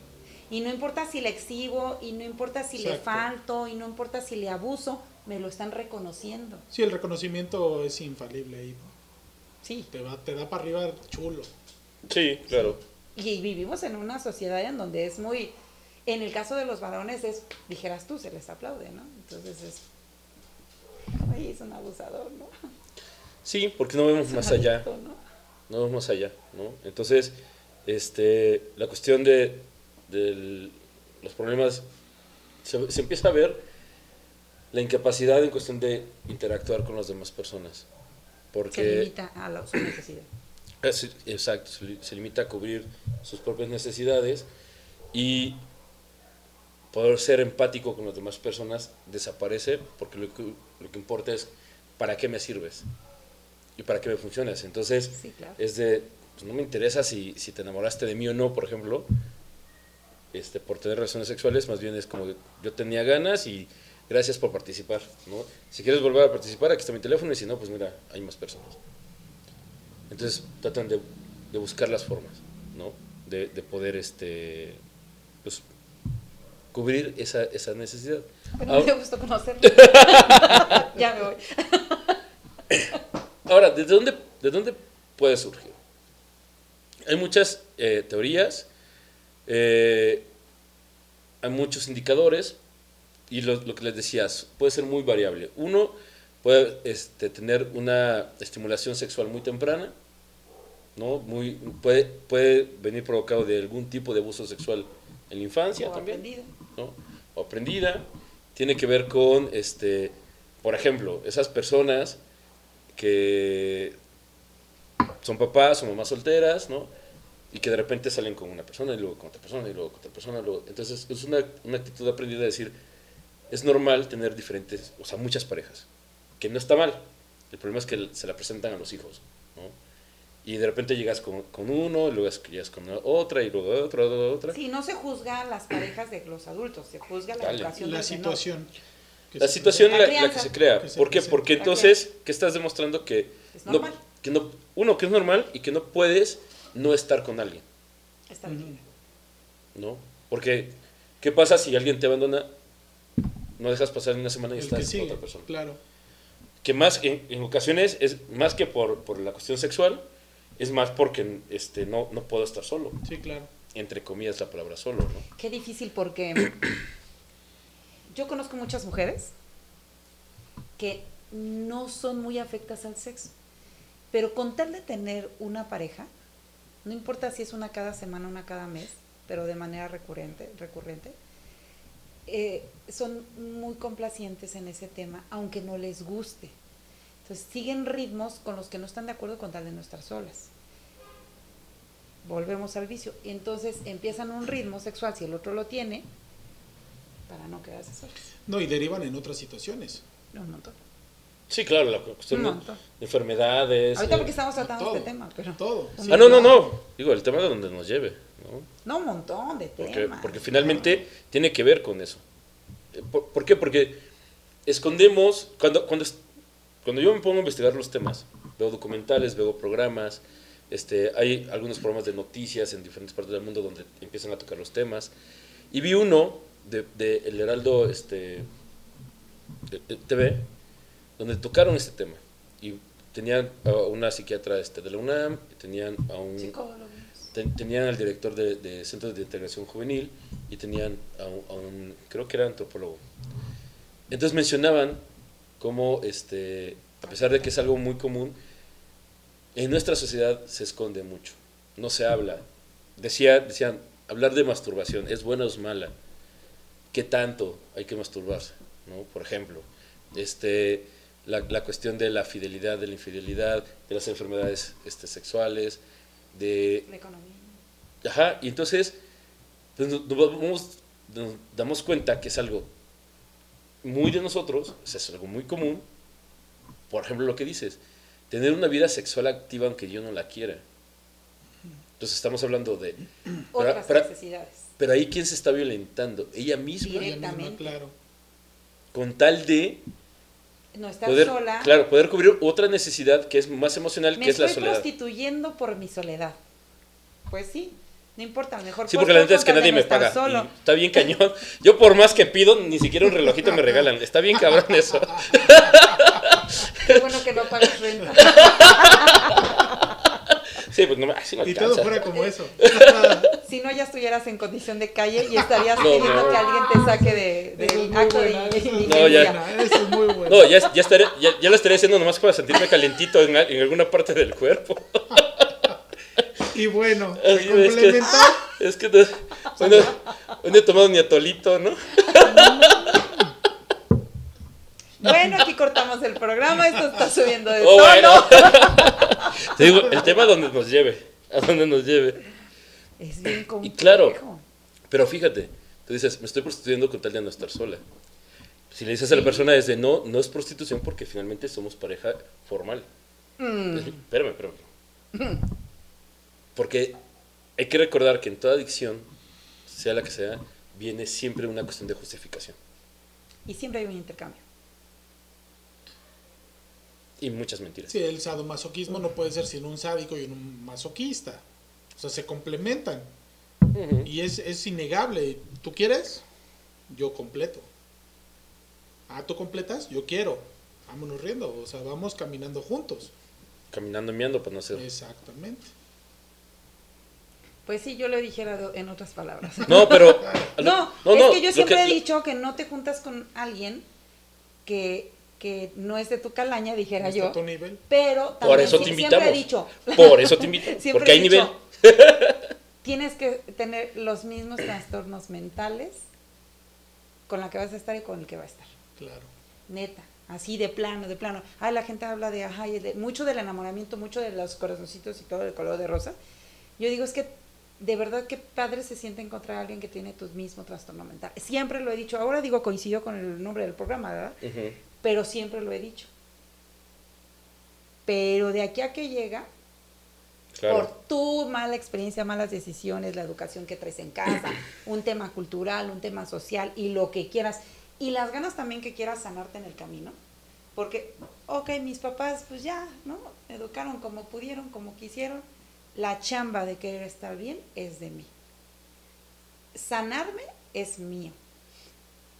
Y no importa si le exhibo, y no importa si le falto, y no importa si le abuso, me lo están reconociendo. Sí, el reconocimiento es infalible ahí, ¿no? Sí. Te, va, te da para arriba chulo. Sí, claro. Y vivimos en una sociedad en donde es muy, en el caso de los varones es, dijeras tú, se les aplaude, ¿no? Entonces es, ay, es un abusador, ¿no? Sí, porque no vemos más allá. ¿no? vemos más allá, ¿no? Entonces, este, la cuestión de, del- los problemas, se, se empieza a ver la incapacidad en cuestión de interactuar con las demás personas. Porque... Se limita a la, su necesidad. Es- exacto, se, se limita a cubrir sus propias necesidades y poder ser empático con las demás personas desaparece porque lo que, lo que importa es para qué me sirves y para qué me funcionas. Entonces, Sí, claro. es de, pues, no me interesa si, si te enamoraste de mí o no, por ejemplo, este, por tener relaciones sexuales, más bien es como yo tenía ganas y gracias por participar, ¿no? Si quieres volver a participar, aquí está mi teléfono y si no, pues mira, hay más personas. Entonces tratan de, de buscar las formas, ¿no? De, de poder, este, pues, cubrir esa, esa necesidad. Bueno, Ahora- me gustó conocerlo. ya me voy. Ahora, ¿desde dónde, ¿de dónde puede surgir? Hay muchas eh, teorías, eh, hay muchos indicadores, y lo, lo que les decías, puede ser muy variable. Uno puede este, tener una estimulación sexual muy temprana, ¿no? Muy, puede, puede venir provocado de algún tipo de abuso sexual en la infancia O también. aprendido. ¿no? o aprendida, tiene que ver con, este, por ejemplo, esas personas que son papás o mamás solteras, ¿no? Y que de repente salen con una persona y luego con otra persona y luego con otra persona. Luego, entonces es una, una actitud aprendida de decir, es normal tener diferentes, o sea, muchas parejas, que no está mal. El problema es que se la presentan a los hijos, ¿no? Y de repente llegas con, con uno, y luego llegas con otra, y luego otra, otra, otra. Sí, no se juzga a las parejas de los adultos, se juzga la Dale. educación La menor. situación. que La situación La la, la que se crea. Que se ¿Por qué? Porque entonces, ¿qué estás demostrando? Que Es no, normal. que no, uno, que es normal y que no puedes no estar con alguien, Está bien. ¿no? Porque, ¿qué pasa si alguien te abandona? No dejas pasar una semana y El estás con otra persona. claro. Que más, en, en ocasiones, es más que por, por la cuestión sexual, es más porque este, no, no puedo estar solo. Sí, claro. Entre comillas la palabra solo, ¿no? Qué difícil porque yo conozco muchas mujeres que no son muy afectas al sexo, pero con tal de tener una pareja, no importa si es una cada semana, una cada mes, pero de manera recurrente, recurrente, eh, son muy complacientes en ese tema, aunque no les guste. Entonces siguen ritmos con los que no están de acuerdo con tal de no estar solas. Volvemos al vicio. Entonces empiezan un ritmo sexual, si el otro lo tiene, para no quedarse solas. No, y derivan en otras situaciones. Un montón. Sí, claro, la cuestión de, enfermedades. Ahorita eh, porque estamos tratando todo, este tema, pero... todo. Ah, no, no, no. Digo, el tema de donde nos lleve, ¿no? No, un montón de Porque, temas. porque finalmente tiene que ver con eso. Eh, ¿Por, por qué? Porque escondemos, cuando, cuando, cuando yo me pongo a investigar los temas, veo documentales, veo programas, este, hay algunos programas de noticias en diferentes partes del mundo donde empiezan a tocar los temas, y vi uno de, de El Heraldo este, de- TV, donde tocaron este tema, y tenían a una psiquiatra este, de la UNAM, tenían a un ten- tenían al director de, de Centros de Integración Juvenil y tenían a un, a un- creo que era antropólogo. Entonces mencionaban cómo, este, a pesar de que es algo muy común, en nuestra sociedad se esconde mucho, no se habla. Decía, decían, hablar de masturbación, ¿es buena o es mala? ¿Qué tanto hay que masturbarse? ¿no? Por ejemplo, este, la, la cuestión de la fidelidad, de la infidelidad, de las enfermedades este, sexuales, de La economía. Ajá, y entonces pues, nos, nos vamos- nos damos cuenta que es algo muy de nosotros, es algo muy común. Por ejemplo, lo que dices, tener una vida sexual activa aunque yo no la quiera. Entonces estamos hablando de... Otras necesidades. Pero ahí quién se está violentando, ella misma. Ella misma, Directamente. claro. con tal de No estar poder, sola. claro, poder cubrir otra necesidad que es más emocional, me que es la estoy soledad. prostituyendo por mi soledad. Pues sí, No importa, mejor Sí, porque la neta es que nadie me paga. Solo. está bien cañón. Yo por más que pido, ni siquiera un relojito me regalan. Está bien cabrón eso. Qué bueno que no pagas renta. Sí, pues no me así no Y todo fuera como eso. Si no, ya estuvieras en condición de calle y estarías No, pidiendo no. que alguien te saque de, Eso es acto buena, de eso es muy No, ya. eso es muy bueno. No, ya, ya, estaré, ya, ya lo estaré haciendo nomás para sentirme calentito en, al- en alguna parte del cuerpo. Y bueno, es que- complementa. Es que no, hoy, no, hoy no he tomado ni atolito, ¿no? Bueno, aquí cortamos el programa, esto está subiendo de Oh, tono. bueno. Te digo, el tema donde nos lleve, a donde nos lleve. Es bien complejo. Y claro. Pero fíjate, tú dices, me estoy prostituyendo con tal de no estar sola. Si le dices a la persona desde no, no es prostitución porque finalmente somos pareja formal. Mm. Es- Espérame, espérame. Porque hay que recordar que en toda adicción, sea la que sea, viene siempre una cuestión de justificación. Y siempre hay un intercambio. Y muchas mentiras. Sí, el sadomasoquismo no puede ser sin un sádico y un masoquista. O sea, se complementan. Y es, es innegable. ¿Tú quieres? Yo completo. Ah, ¿tú completas? Yo quiero. Vámonos riendo. O sea, vamos caminando juntos. Caminando y meando para no ser. Exactamente. Pues sí, yo lo dijera en otras palabras. No, pero. No, no, es no, que yo lo siempre que- he dicho que no te juntas con alguien que, que no es de tu calaña, dijera ¿No está yo. a tu nivel? Pero Por también eso sí- te siempre invitamos. he dicho. Por eso te invito. Siempre porque hay nivel. Tienes que tener los mismos trastornos mentales con la que vas a estar y con el que va a estar. Claro. Neta, así de plano, de plano. Ay, la gente habla de, ajá, y de- mucho del enamoramiento, mucho de los corazoncitos y todo el color de rosa. Yo digo, es que de verdad que padre se siente encontrar a alguien que tiene tu mismo trastorno mental. Siempre lo he dicho, ahora digo, coincidió con el nombre del programa, ¿verdad? Pero siempre lo he dicho. Pero de aquí a que llega, Por tu mala experiencia, malas decisiones, la educación que traes en casa, un tema cultural, un tema social y lo que quieras. Y las ganas también que quieras sanarte en el camino. Porque, ok, mis papás pues ya, ¿no? Educaron como pudieron, como quisieron. La chamba de querer estar bien es de mí. Sanarme es mío.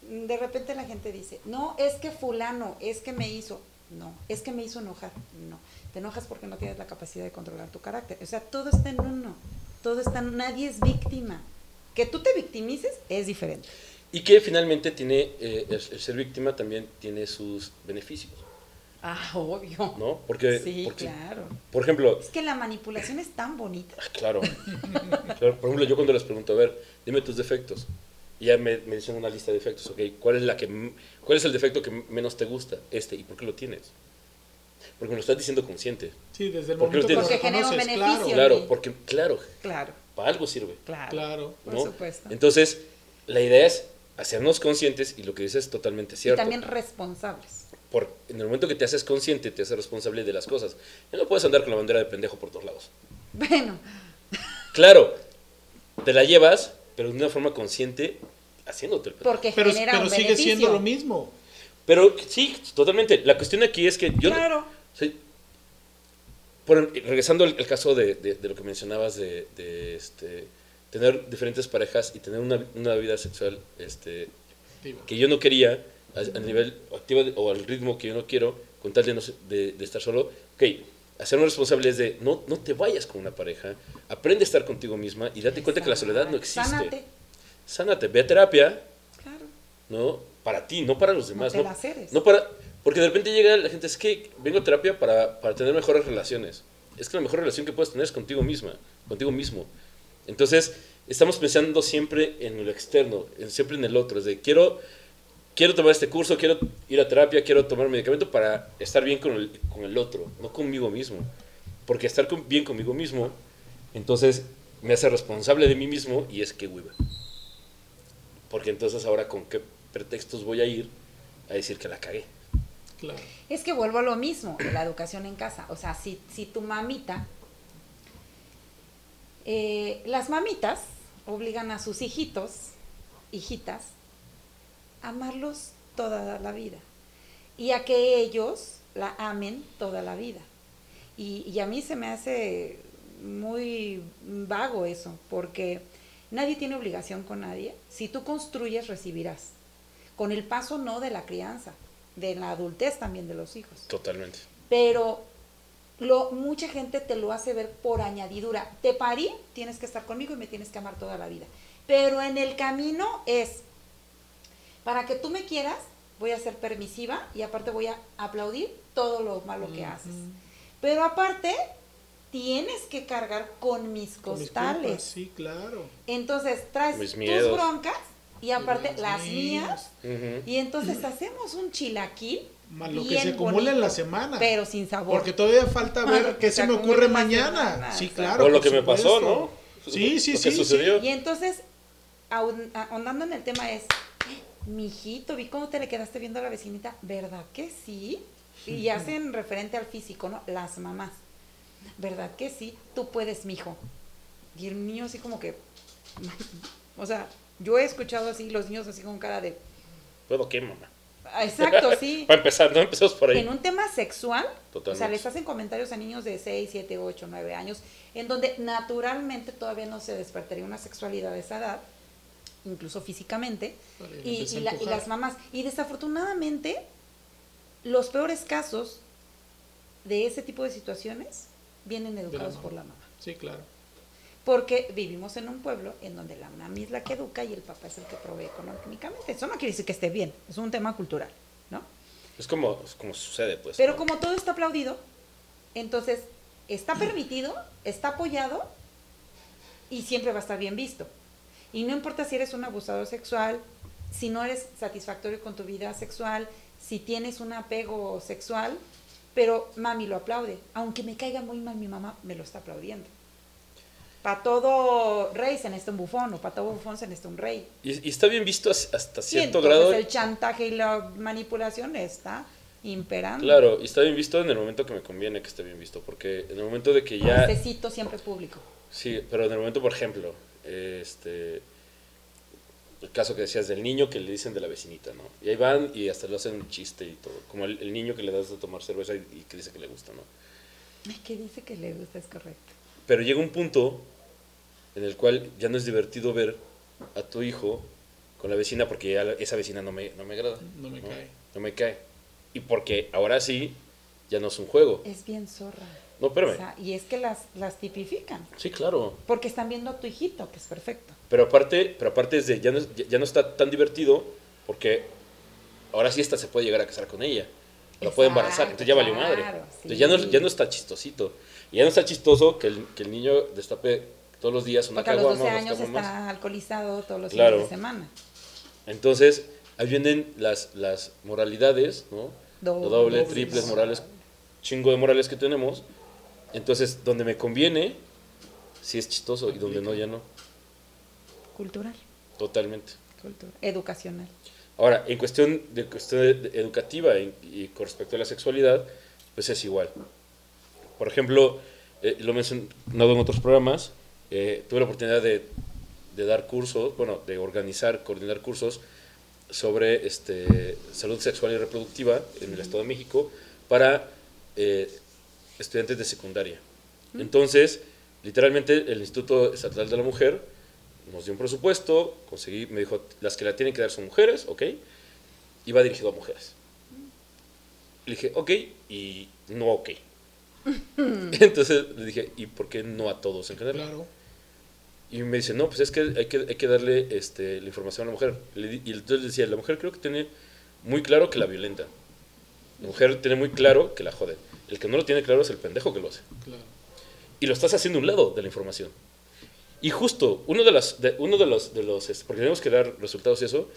De repente la gente dice, no, es que fulano, es que me hizo. No, es que me hizo enojar. No, te enojas porque no tienes la capacidad de controlar tu carácter. O sea, todo está en uno. Todo está en nadie es víctima. Que tú te victimices es diferente. Y que finalmente tiene. eh, el, el ser víctima también tiene sus beneficios. Ah, obvio. ¿No? Porque. Sí, porque, claro. Por ejemplo, Es que la manipulación es tan bonita. Ah, Claro. Claro, Por ejemplo, yo cuando les pregunto, a ver, dime tus defectos. Y ya me, me dicen una lista de defectos, ¿ok? ¿Cuál es, la que, ¿Cuál es el defecto que menos te gusta? Este. ¿Y por qué lo tienes? Porque me lo estás diciendo consciente. Sí, desde el ¿Por momento que? Porque genera un beneficio. claro. Claro, porque, claro, Claro, para algo sirve. claro. Claro. Por ¿no? supuesto. Entonces, la idea es hacernos conscientes y lo que dices es totalmente y cierto. también responsables. Por, en el momento que te haces consciente, te haces responsable de las cosas. Ya no puedes andar con la bandera de pendejo por todos lados. Bueno, Claro, te la llevas, pero de una forma consciente, haciéndote el pendejo. porque Pero, genera pero un sigue beneficio. siendo lo mismo. Pero sí, totalmente. La cuestión aquí es que yo... Claro. Sí. Por- regresando al, al caso de, de- de lo que mencionabas de, de, este, tener diferentes parejas y tener una, una vida sexual este, que yo no quería, a, a nivel activo de- o al ritmo que yo no quiero, con tal de, no de estar solo, ok, hacernos responsables de no, no te vayas con una pareja, aprende a estar contigo misma y date cuenta que la soledad no existe. Sánate. Sánate, ve a terapia, Claro. ¿no? Para ti, no para los demás. te No, ceres. no para, porque de repente llega la gente, es que vengo a terapia para, para tener mejores relaciones. Es que la mejor relación que puedes tener es contigo misma, contigo mismo. Entonces, estamos pensando siempre en lo externo, en- siempre en el otro. Es de, quiero, quiero tomar este curso, quiero ir a terapia, quiero tomar medicamento para estar bien con el, con el otro, no conmigo mismo. Porque estar con- bien conmigo mismo, entonces me hace responsable de mí mismo y es que hueva. Porque entonces ahora con qué pretextos voy a ir a decir que la cagué. claro. Es que vuelvo a lo mismo, de la educación en casa. O sea, si, si tu mamita, eh, las mamitas obligan a sus hijitos, hijitas, amarlos toda la vida y a que ellos la amen toda la vida. Y, y a mí se me hace muy vago eso, porque nadie tiene obligación con nadie. Si tú construyes, recibirás. Con el paso no de la crianza, de la adultez también de los hijos. Totalmente. Pero lo, mucha gente te lo hace ver por añadidura. Te parí, tienes que estar conmigo y me tienes que amar toda la vida. Pero en el camino es, para que tú me quieras, voy a ser permisiva y aparte voy a aplaudir todo lo malo que haces. Pero aparte, tienes que cargar con mis Con mis costales. culpas, Sí, claro. Entonces traes Mis tus miedos. broncas y aparte Las las mías. mías. Ujú. Y entonces hacemos un chilaquil. Más lo que se acumula en la semana. Pero sin sabor. Porque todavía falta ver Ah, qué se se me ocurre mañana. semana, Sí, claro. o lo que me pasó. ¿no? Sí, sí, Lo sí, que sí. sucedió. Y entonces, ahon- ahondando en el tema es, mijito, vi cómo te le quedaste viendo a la vecinita, ¿verdad que sí? Y hacen referente al físico, ¿no? Las mamás. ¿Verdad que sí? Tú puedes, mijo. Y el niño así como que, o sea, yo he escuchado así los niños así con cara de, ¿Puedo qué, mamá? "Ah, exacto, sí. Para empezar, no empezamos por ahí. En un tema sexual, o sea, les hacen comentarios a niños de 6, 7, 8, 9 años, en donde naturalmente todavía no se despertaría una sexualidad de esa edad, incluso físicamente, y, la- y las mamás. Y desafortunadamente, los peores casos de ese tipo de situaciones vienen educados por la mamá. Sí, claro. Porque vivimos en un pueblo en donde la mami es la que educa y el papá es el que provee económicamente. Eso no quiere decir que esté bien, es un tema cultural, ¿no? Es como, es como sucede, pues. Pero ¿no? como todo está aplaudido, entonces está permitido, está apoyado y siempre va a estar bien visto. Y no importa si eres un abusador sexual, si no eres satisfactorio con tu vida sexual, si tienes un apego sexual, pero mami lo aplaude. Aunque me caiga muy mal mi mamá, me lo está aplaudiendo. Para todo rey se necesita un bufón, o para todo bufón se necesita un rey. Y, y está bien visto as- hasta cierto grado. el chantaje y la manipulación está imperando. Claro, y está bien visto en el momento que me conviene que esté bien visto, porque en el momento de que ya... Necesito siempre público. Sí, pero en el momento, por ejemplo, este... El caso que decías del niño que le dicen de la vecinita, ¿no? Y ahí van y hasta le hacen un chiste y todo. Como el, el niño que le das de tomar cerveza y, y que dice que le gusta, ¿no? Ay, que dice que le gusta, es correcto. Pero llega un punto en el cual ya no es divertido ver a tu hijo con la vecina porque ya la- esa vecina no me, no me agrada. No me cae. No me cae. Y porque ahora sí, ya no es un juego. Es bien zorra. No, espérame. O sea, y es que las, las tipifican. Sí, claro. Porque están viendo a tu hijito, que es perfecto. Pero aparte, pero aparte es de, ya no, ya, no está tan divertido porque ahora sí esta se puede llegar a casar con ella. La puede embarazar, entonces ya valió madre. claro, Entonces ya no, ya no está chistosito. Y ya no está chistoso que el, que el niño destape todos los días una Porque a los caguama 12 o dos años está alcoholizado todos los Claro. fines de semana. Entonces, ahí vienen las, las moralidades, ¿no? Doble. Doble, triples morales, chingo de morales que tenemos. Entonces, donde me conviene, sí es chistoso y donde no, ya no. Cultural. Totalmente. Cultural. Educacional. Ahora, en cuestión, de, cuestión educativa y, y con respecto a la sexualidad, pues es igual. Por ejemplo, eh, lo he mencionado en otros programas, eh, tuve la oportunidad de, de dar cursos, bueno, de organizar, coordinar cursos sobre este, salud sexual y reproductiva en el Estado de México para eh, estudiantes de secundaria. Entonces, literalmente el Instituto Estatal de la Mujer nos dio un presupuesto, conseguí, me dijo, las que la tienen que dar son mujeres, ¿ok? Y va dirigido a mujeres. Le dije, ok, y no ok. Entonces le dije, ¿y por qué no a todos en general? Claro. Y me dice, no, pues es que hay que, hay que darle este, la información a la mujer. Le y entonces le decía, la mujer creo que tiene muy claro que la violenta. La mujer tiene muy claro que la jode. El que no lo tiene claro es el pendejo que lo hace. Claro. Y lo estás haciendo a un lado de la información. Y justo, uno de, las, de, uno de los, de los, este, porque tenemos que dar resultados y eso,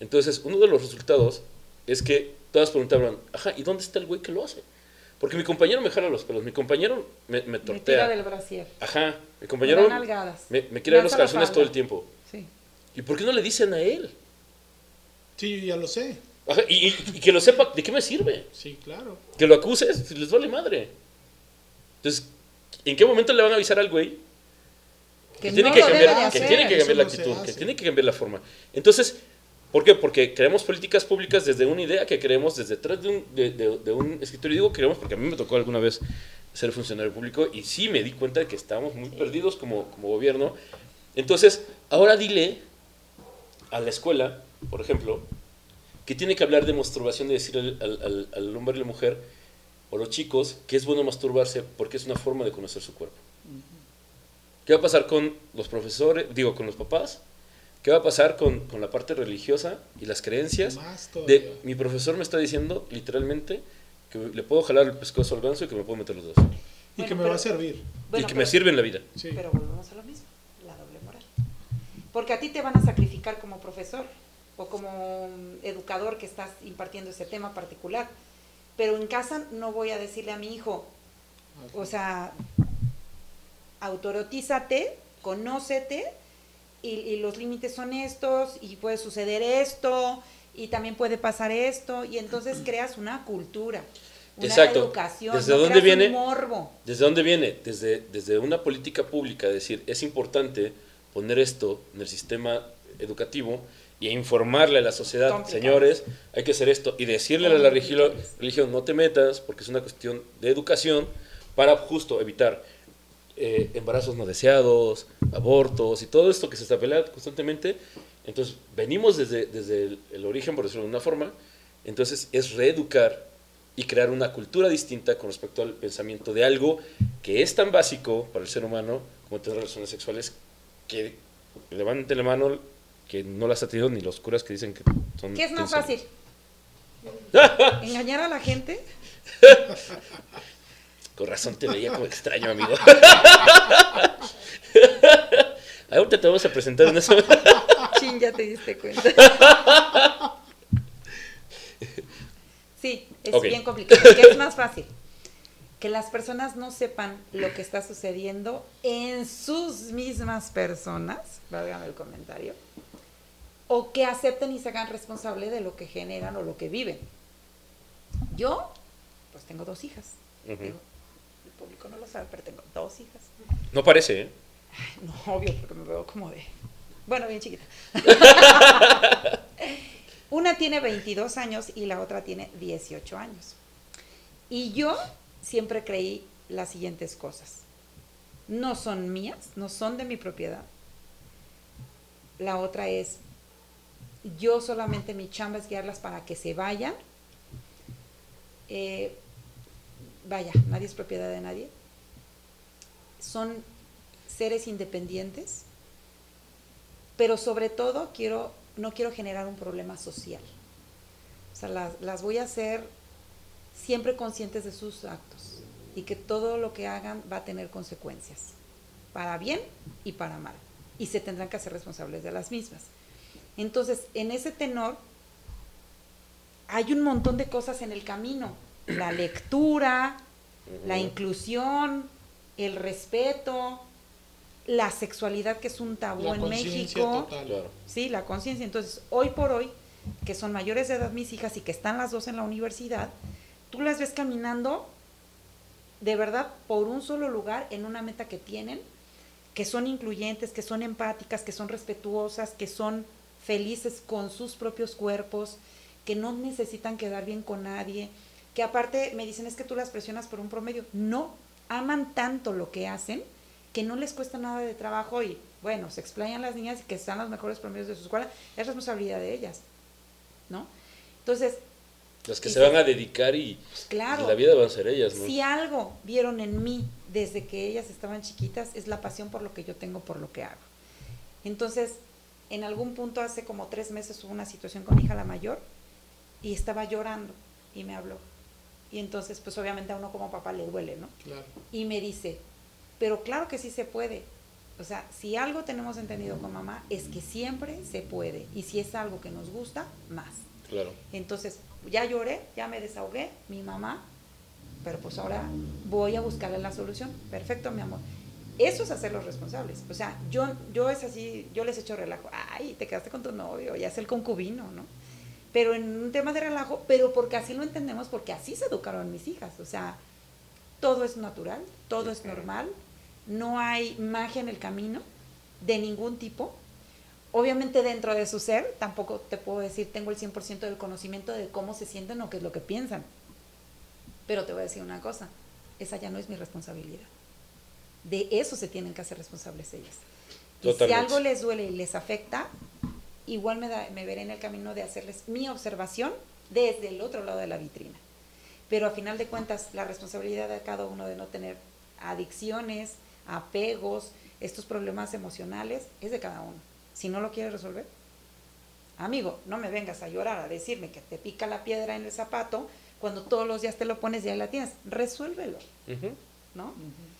entonces uno de los resultados es que todas preguntaban, ajá, ¿y dónde está el güey que lo hace? Porque mi compañero me jala los pelos, mi compañero me, me Me tira tortea. del brasier. Ajá, mi Me compañero nalgadas. me, me quiere dar los calzones todo el tiempo. Sí. ¿Y por qué no le dicen a él? Sí, ya lo sé. Ajá, y, que lo sepa, ¿de qué me sirve? Sí, claro. Que lo acuses, les vale madre. Entonces, ¿en qué momento le van a avisar al güey Que, tiene no que cambiar, que tiene que Eso cambiar la no actitud, que tiene que cambiar la forma. Entonces, ¿por qué? Porque creamos políticas públicas desde una idea que creemos desde detrás de un, de, de- de un escritorio. Y digo creemos porque a mí me tocó alguna vez ser funcionario público y sí me di cuenta de que estábamos muy perdidos como, como gobierno. Entonces, ahora dile a la escuela, por ejemplo, que tiene que hablar de masturbación y decir al, al- al- al hombre y la mujer o los chicos que es bueno masturbarse porque es una forma de conocer su cuerpo. ¿Qué va a pasar con los profesores, digo, con los papás? ¿Qué va a pasar con, con la parte religiosa y las creencias? De, mi profesor me está diciendo literalmente que le puedo jalar el pescozo al ganso y que me puedo meter los dos. Y Bueno, que me pero- va a servir. Bueno, y que pero- me sirve en la vida. Sí. Pero volvemos a lo mismo, la doble moral. Porque a ti te van a sacrificar como profesor o como educador que estás impartiendo ese tema particular. Pero en casa no voy a decirle a mi hijo, o sea, autorotízate, conócete y, y los límites son estos y puede suceder esto y también puede pasar esto y entonces creas una cultura, una Exacto. educación, ¿Desde no dónde viene? morbo. ¿Desde dónde viene? Desde, desde una política pública, decir, es importante poner esto en el sistema educativo y informarle a la sociedad, Complicado. señores, hay que hacer esto, y decirle a la religión, religión, no te metas, porque es una cuestión de educación, para justo evitar eh, embarazos no deseados, abortos y todo esto que se está peleando constantemente. Entonces, venimos desde, desde el, el origen, por decirlo de una forma, entonces es reeducar y crear una cultura distinta con respecto al pensamiento de algo que es tan básico para el ser humano como tener relaciones sexuales que levanten la mano que no las ha tenido ni los curas que dicen que son ¿Qué es más fácil? ¿Engañar a la gente? Con razón te veía como extraño, amigo. Ahorita te vamos a presentar en eso. Chin, ya te diste cuenta. Sí, es bien complicado. ¿Qué es más fácil? Que las personas no sepan lo que está sucediendo en sus mismas personas, válgame el comentario, o que acepten y se hagan responsable de lo que generan o lo que viven. Yo, pues tengo dos hijas. Digo, el público no lo sabe, pero tengo dos hijas. No parece, ¿eh? No, obvio, porque me veo como de... Bueno, bien chiquita. Una tiene 22 años y la otra tiene 18 años. Y yo siempre creí las siguientes cosas. No son mías, no son de mi propiedad. La otra es, yo solamente mi chamba es guiarlas para que se vayan. Eh, vaya, nadie es propiedad de nadie. Son seres independientes, pero sobre todo quiero, no quiero generar un problema social. O sea, las, las voy a hacer siempre conscientes de sus actos y que todo lo que hagan va a tener consecuencias, para bien y para mal, y se tendrán que hacer responsables de las mismas. Entonces, en ese tenor, hay un montón de cosas en el camino, la lectura, la inclusión, el respeto, la sexualidad que es un tabú La en conciencia México. total. Claro. Sí, la conciencia. Entonces, hoy por hoy, que son mayores de edad mis hijas y que están las dos en la universidad, tú las ves caminando de verdad por un solo lugar en una meta que tienen, que son incluyentes, que son empáticas, que son respetuosas, que son felices con sus propios cuerpos, que no necesitan quedar bien con nadie, que aparte me dicen es que tú las presionas por un promedio. No, aman tanto lo que hacen que no les cuesta nada de trabajo y bueno, se explayan las niñas y que están los mejores promedios de su escuela, es responsabilidad de ellas, ¿no? Entonces, Las que se se- van a dedicar y, claro, y la vida van a ser ellas, ¿no? si algo vieron en mí desde que ellas estaban chiquitas es la pasión por lo que yo tengo, por lo que hago. Entonces, en algún punto hace como tres meses hubo una situación con mi hija la mayor y estaba llorando y me habló. Y entonces, pues obviamente a uno como papá le duele, ¿no? Claro. Y me dice, pero claro que sí se puede. O sea, si algo tenemos entendido con mamá es que siempre se puede. Y si es algo que nos gusta, más. Claro. Entonces, ya lloré, ya me desahogué, mi mamá, pero pues ahora voy a buscarle la solución. Perfecto, mi amor. Eso es hacerlos responsables. O sea, yo, yo es así, yo les echo relajo. Ay, te quedaste con tu novio, ya es el concubino, ¿no? Pero en un tema de relajo, pero porque así lo entendemos, porque así se educaron mis hijas. O sea, todo es natural, todo es normal, no hay magia en el camino de ningún tipo. Obviamente dentro de su ser, tampoco te puedo decir, tengo el 100% del conocimiento de cómo se sienten o qué es lo que piensan. Pero te voy a decir una cosa, esa ya no es mi responsabilidad. De eso se tienen que hacer responsables ellas. Y si algo les duele y les afecta, igual me, da- me veré en el camino de hacerles mi observación desde el otro lado de la vitrina. Pero a final de cuentas, la responsabilidad de cada uno de no tener adicciones, apegos, estos problemas emocionales, es de cada uno. Si no lo quiere resolver, amigo, no me vengas a llorar, a decirme que te pica la piedra en el zapato, cuando todos los días te lo pones y ahí la tienes. Resuélvelo, ¿no?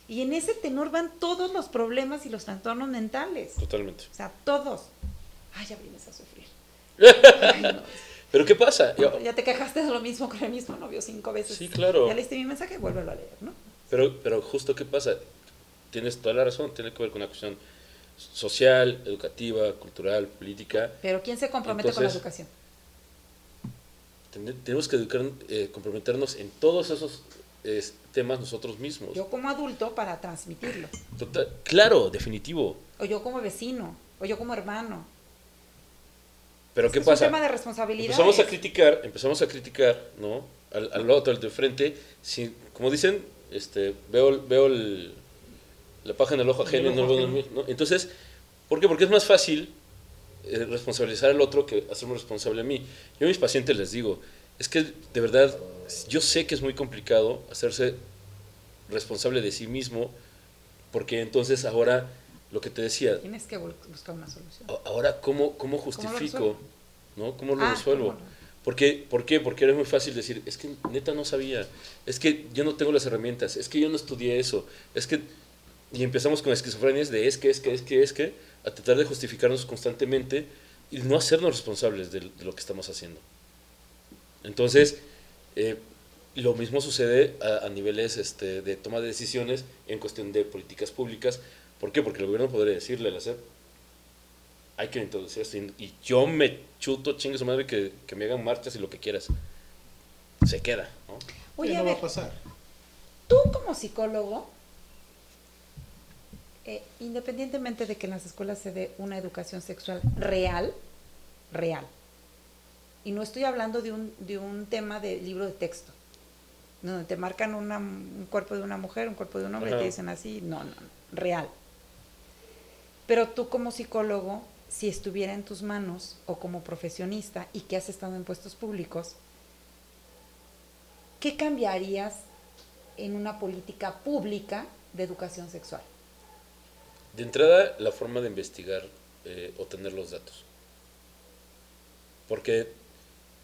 Y en ese tenor van todos los problemas y los trastornos mentales. Totalmente. O sea, todos. Ay, ya vienes a sufrir. Ay, no. Pero ¿qué pasa? Yo- Ya te quejaste de lo mismo con el mismo novio cinco veces. Sí, claro. Ya leíste mi mensaje, vuélvelo a leer, ¿no? Pero, pero justo qué pasa, tienes toda la razón, tiene que ver con una cuestión social, educativa, cultural, política. Pero ¿quién se compromete con la Entonces- educación? Ten- Tenemos que educar, eh, comprometernos en todos esos eh, temas nosotros mismos. Yo como adulto para transmitirlo. Total- claro, definitivo. O yo como vecino. O yo como hermano. Pero ¿qué es pasa? un tema de responsabilidad. Empezamos a criticar, empezamos a criticar, ¿no? Al, al otro, al de frente, sin, como dicen, este, veo, veo el- la paja en el ojo ajeno y no lo veo en el mío, ¿no? Entonces, ¿por qué? Porque es más fácil eh, responsabilizar al otro que hacerme responsable a mí. Yo a mis pacientes les digo, es que de verdad, yo sé que es muy complicado hacerse responsable de sí mismo, porque entonces ahora, lo que te decía, Tienes que buscar una solución. ahora, ¿cómo, cómo lo justifico? resuelvo? ¿no? ¿Cómo lo Ah, resuelvo? ¿cómo lo- ¿Por qué? ¿Por qué? Porque era muy fácil decir, es que neta no sabía, es que yo no tengo las herramientas, es que yo no estudié eso, es que... Y empezamos con esquizofrenias de es que, es que, es que, es que, a tratar de justificarnos constantemente y no hacernos responsables de, de lo que estamos haciendo. Entonces, eh, lo mismo sucede a, a niveles este, de toma de decisiones en cuestión de políticas públicas. ¿Por qué? Porque el gobierno podría decirle a la SEP, hay que introducir esto. Y yo me chuto, chingue su madre, que, que me hagan marchas y lo que quieras. Se queda, ¿no? Oye, a no va a pasar. tú como psicólogo, eh, independientemente de que en las escuelas se dé una educación sexual real, real, y no estoy hablando de un, de un tema de libro de texto, donde te marcan una- un cuerpo de una mujer, un cuerpo de un hombre, y te dicen así, no, no, no, real. Pero tú como psicólogo, si estuviera en tus manos o como profesionista y que has estado en puestos públicos, ¿qué cambiarías en una política pública de educación sexual? De entrada, la forma de investigar eh, o tener los datos. Porque,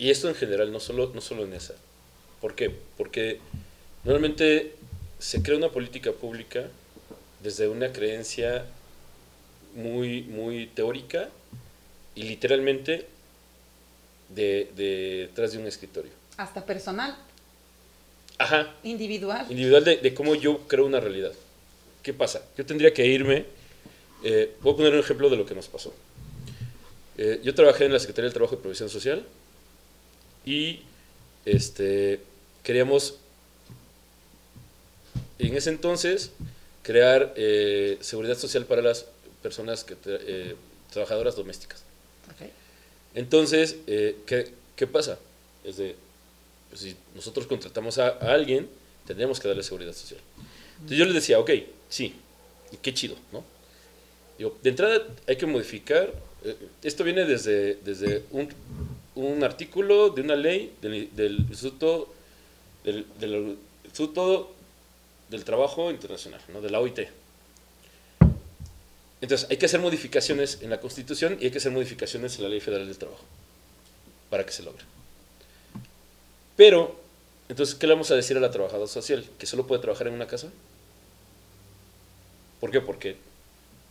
y esto en general, no solo, no solo en esa. ¿Por qué? Porque normalmente se crea una política pública desde una creencia muy, muy teórica y literalmente de, de- detrás de un escritorio. Hasta personal, Ajá, individual. individual de, de cómo yo creo una realidad. ¿Qué pasa? Yo tendría que irme, eh, voy a poner un ejemplo de lo que nos pasó. Eh, yo trabajé en la Secretaría del Trabajo y Previsión Social y este, queríamos, en ese entonces, crear eh, seguridad social para las personas que tra- eh, trabajadoras domésticas. Entonces, eh, ¿qué, qué pasa? Es de, pues, si nosotros contratamos a, a alguien, tendríamos que darle seguridad social. Entonces yo les decía, ok, sí, y qué chido, ¿no? Digo, de entrada hay que modificar, esto viene desde, desde un, un artículo de una ley del, del Instituto del, del del Trabajo Internacional, ¿no? de la OIT. Entonces, hay que hacer modificaciones en la Constitución y hay que hacer modificaciones en la Ley Federal del Trabajo para que se logre. Pero, entonces, ¿qué le vamos a decir a la trabajadora social? ¿Que solo puede trabajar en una casa? ¿Por qué? Porque,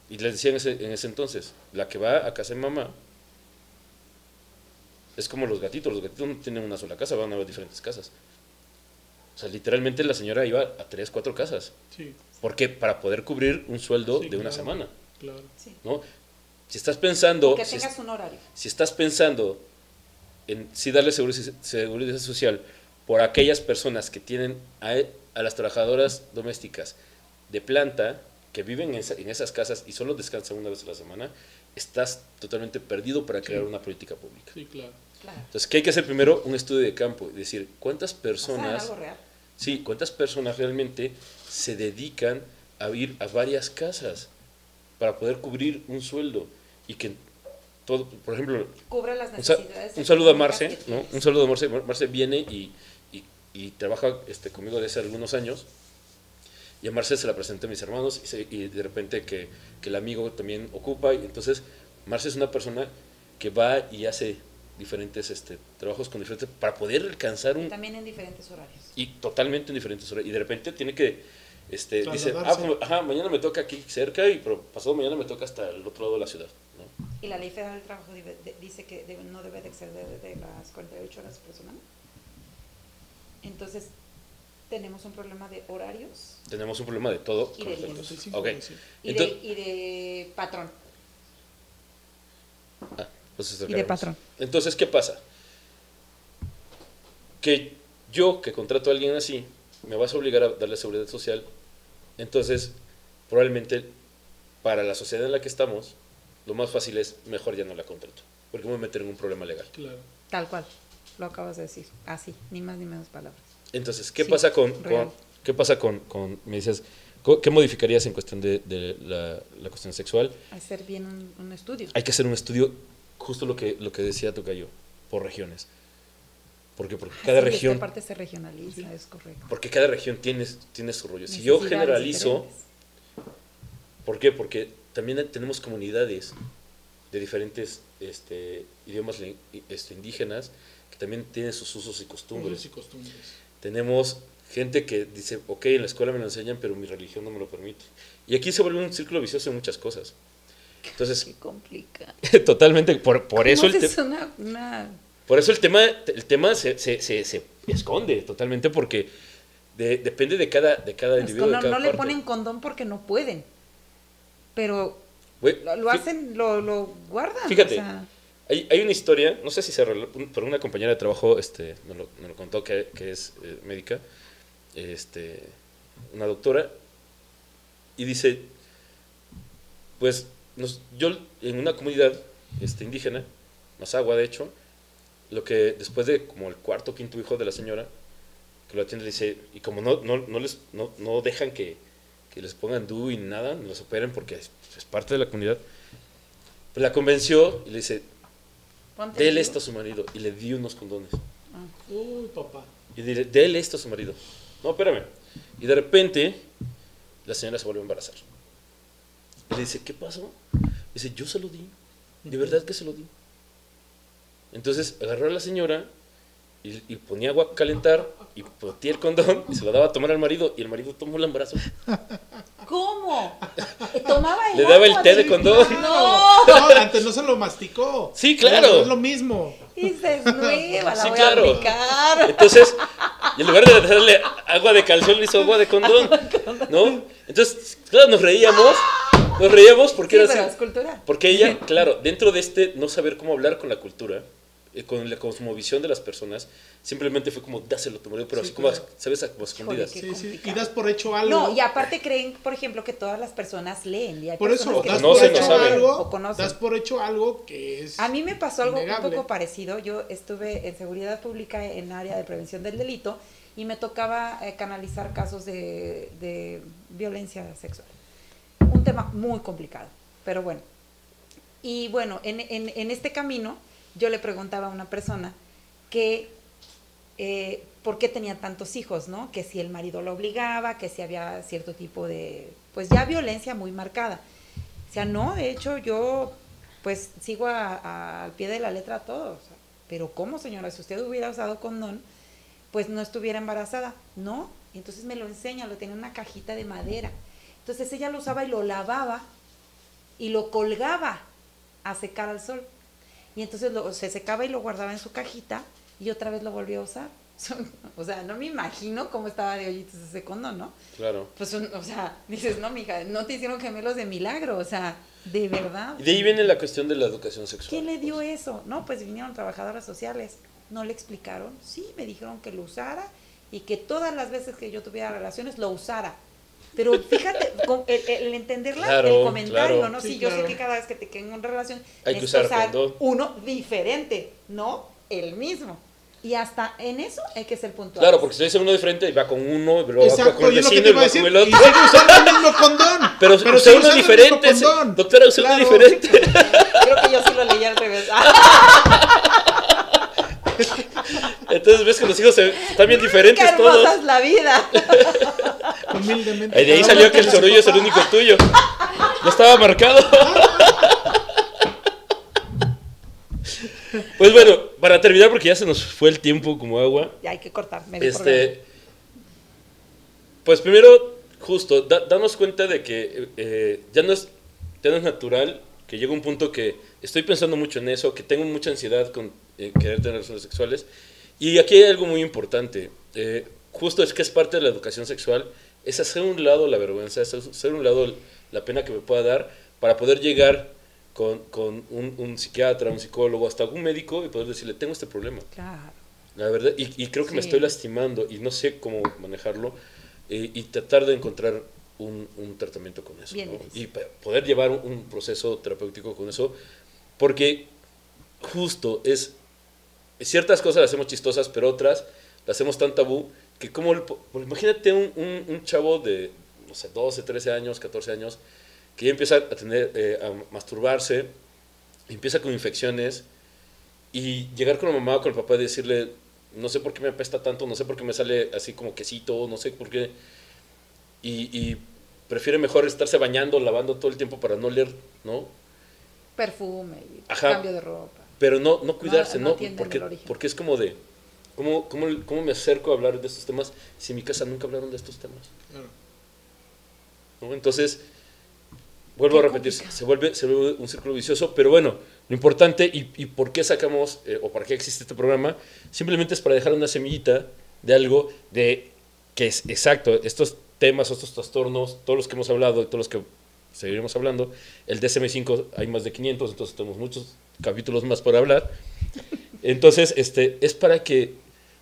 y les decía en en ese entonces, la que va a casa de mamá es como los gatitos, los gatitos no tienen una sola casa, van a diferentes casas. O sea, literalmente la señora iba a tres, cuatro casas. Sí, ¿Por qué? Para poder cubrir un sueldo Sí, de una claro. semana. claro. Sí. ¿no? Si estás pensando, Que si, tengas un horario. si estás pensando en sí darle seguridad, seguridad social por aquellas personas que tienen a, a las trabajadoras domésticas de planta que viven en, esa- en esas casas y solo descansan una vez a la semana, estás totalmente perdido para crear Sí. una política pública. Sí, claro. Claro. Entonces, ¿qué hay que hacer primero? Un estudio de campo y decir cuántas personas algo real. Sí, ¿cuántas personas realmente se dedican a ir a varias casas para poder cubrir un sueldo? Y que todo, por ejemplo, Cubre las necesidades. un saludo a Marce, ¿no? Un saludo a Marce. Mar- Marce viene y, y- y trabaja este, conmigo desde hace algunos años. Y a Marce se la presenté a mis hermanos y, se- y de repente que, que el amigo también ocupa. Y entonces, Marce es una persona que va y hace diferentes este, trabajos con diferentes para poder alcanzar un También en diferentes horarios. y totalmente en diferentes horas y de repente tiene que este dice ah pues, ajá mañana me toca aquí cerca y pero pasado mañana me toca hasta el otro lado de la ciudad ¿no? Y la ley federal del trabajo de- dice que no debe de exceder de las 48 horas por semana. Entonces, tenemos un problema de horarios tenemos un problema de todo Y con de los tiempo. tiempos. 45, Ok. sí. y, Entonces- de, y de patrón. Ah, pues Y de patrón. entonces qué pasa que yo que contrato a alguien así me vas a obligar a darle seguridad social entonces probablemente para la sociedad en la que estamos lo más fácil es mejor ya no la contrato porque me voy a meter en un problema legal Claro. Tal cual. Lo acabas de decir. Así, ni más ni menos palabras. Entonces, ¿qué Sí, pasa con, qué pasa con, con- me dices, qué modificarías en cuestión de, de la, la cuestión sexual? Hacer bien un, un estudio. Hay que hacer un estudio, justo lo que, lo que decía Tocayo, por regiones. Porque, porque Ah, cada sí, región, Esta parte se regionaliza, es correcto. porque cada región tiene, tiene su rollo. Si yo generalizo, diferentes. ¿por qué? Porque también tenemos comunidades de diferentes este, idiomas este, indígenas que también tienen sus usos y costumbres. Y costumbres. tenemos gente que dice, ok, en la escuela me lo enseñan, pero mi religión no me lo permite. Y aquí se vuelve un círculo vicioso de muchas cosas. Entonces, Qué complicado. totalmente, por, por, eso el te- es una, una por eso el tema, el tema se, se, se, se esconde totalmente porque de- depende de cada, de cada Es individuo. de no, cada no le ponen condón porque no pueden. Pero lo, hacen, lo, lo guardan. Fíjate. o sea, Hay, hay una historia, no sé si se un- pero una compañera de trabajo este, nos, lo, nos lo contó que, que es eh, médica, este, una doctora, y dice, pues nos- yo en una comunidad este, indígena, Mazagua de hecho, lo que después de como el cuarto o quinto hijo de la señora, que lo atiende, le dice, y como no, no, no, les, no, no dejan que, que les pongan DU y nada, ni los operen porque es, es parte de la comunidad, pues la convenció y le dice, Dele el esto a su marido. Y le di unos condones. Uy, papá. Y dile, dele esto a su marido. No, espérame. Y de repente, la señora se vuelve a embarazar. Y le dice, ¿qué pasó? Dice, yo se lo di. De verdad que se lo di. Entonces agarró a la señora y, y ponía agua a calentar y potía el condón y se lo daba a tomar al marido y el marido tomó el embarazo. ¿Cómo? Tomaba el Le daba el té de condón. No. No, antes no se lo masticó. Sí, claro. No, es lo mismo. Dices, nueva, la Sí, voy claro. a aplicar. Entonces, en lugar de darle agua de calzón, le hizo agua de condón. ¿No? Entonces, claro, nos reíamos. Nos reíamos porque Sí, era pero así. es. Porque ella, claro, dentro de este no saber cómo hablar con la cultura, eh, con la cosmovisión de las personas, simplemente fue como, dáselo tu marido, pero Sí, así como, claro. ¿sabes? A como escondidas. Sí, sí. Y das por hecho algo. No, y aparte creen, por ejemplo, que todas las personas leen. Y hay Por eso, que das no por se hecho nos sabe. algo. o conocen. Das por hecho algo que es. A mí me pasó algo innegable. un poco parecido. Yo estuve en seguridad pública en área de prevención del delito y me tocaba eh, canalizar casos de, de violencia sexual. Un tema muy complicado, pero bueno. Y bueno, en, en- este camino yo le preguntaba a una persona que eh, por qué tenía tantos hijos, ¿no? Que si el marido lo obligaba, que si había cierto tipo de, pues ya violencia muy marcada. O sea, no, de hecho yo pues sigo a- al pie de la letra todo. o sea, pero ¿cómo, señora? Si usted hubiera usado condón, pues no estuviera embarazada. No, entonces me lo enseña, lo tenía en una cajita de madera. Entonces ella lo usaba y lo lavaba y lo colgaba a secar al sol. Y entonces lo- se secaba y lo guardaba en su cajita y otra vez lo volvió a usar. O sea, no me imagino cómo estaba de hoyitos ese condón, ¿no? Claro. Pues, o sea, dices, no, mija, no te hicieron gemelos de milagro, o sea, de verdad. Y de ahí viene la cuestión de la educación sexual. ¿Quién le dio eso? No, pues vinieron trabajadoras sociales. ¿No le explicaron? Sí, me dijeron que lo usara y que todas las veces que yo tuviera relaciones lo usara. Pero fíjate, con el, el entender la- Claro, el comentario, claro. ¿no? Sí, Sí, yo claro. sé que cada vez que te queden una relación Hay que usar condón. uno diferente, no el mismo. Y hasta en eso hay que ser puntual. Claro, porque si dice uno de frente y va con uno, pero va Exacto, con el vecino y va con Y el otro. sigue usando el mismo condón. Pero, sigue usted uno diferente. Doctora, usted uno diferente. Creo que yo sí lo leí al revés. Entonces ves que los hijos se- están bien ¡Qué diferentes hermosa todos. es la vida! Humildemente. De ahí salió que el sorullo es el único tuyo. No estaba marcado. Pues bueno, para terminar, porque ya se nos fue el tiempo como agua. Ya hay que cortar. medio. Este, pues primero, justo, da- danos cuenta de que eh, ya, no es, ya no es natural que llegue un punto que estoy pensando mucho en eso, que tengo mucha ansiedad con eh, querer tener relaciones sexuales. Y aquí hay algo muy importante. eh, justo es que es parte de la educación sexual, es hacer un lado la vergüenza, es hacer un lado la pena que me pueda dar para poder llegar con, con un, un psiquiatra, un psicólogo, hasta algún médico y poder decirle, tengo este problema. Claro. La verdad, y, y creo que me estoy lastimando y no sé cómo manejarlo eh, y tratar de encontrar un, un tratamiento con eso. Y poder llevar un, un proceso terapéutico con eso, porque justo es, ciertas cosas las hacemos chistosas, pero otras las hacemos tan tabú que como, pues imagínate un, un, un chavo de, no sé, 12, 13 años, 14 años, que ya empieza a tener, eh, a masturbarse, empieza con infecciones, y llegar con la mamá o con el papá y decirle, no sé por qué me apesta tanto, no sé por qué me sale así como quesito, no sé por qué. Y, y prefiere mejor estarse bañando, lavando todo el tiempo para no leer, ¿no? Perfume y Ajá. cambio de ropa. Pero no, no cuidarse, no porque, porque es como de, ¿cómo, cómo, ¿cómo me acerco a hablar de estos temas si en mi casa nunca hablaron de estos temas? ¿no? Entonces, vuelvo Qué a repetir, se vuelve, se vuelve un círculo vicioso, pero bueno, lo importante y, y por qué sacamos eh, o para qué existe este programa, simplemente es para dejar una semillita de algo de que es exacto, estos temas, estos trastornos, todos los que hemos hablado y todos los que seguiremos hablando, el DSM-5 hay más de 500, entonces tenemos muchos capítulos más por hablar. Entonces, este, es para que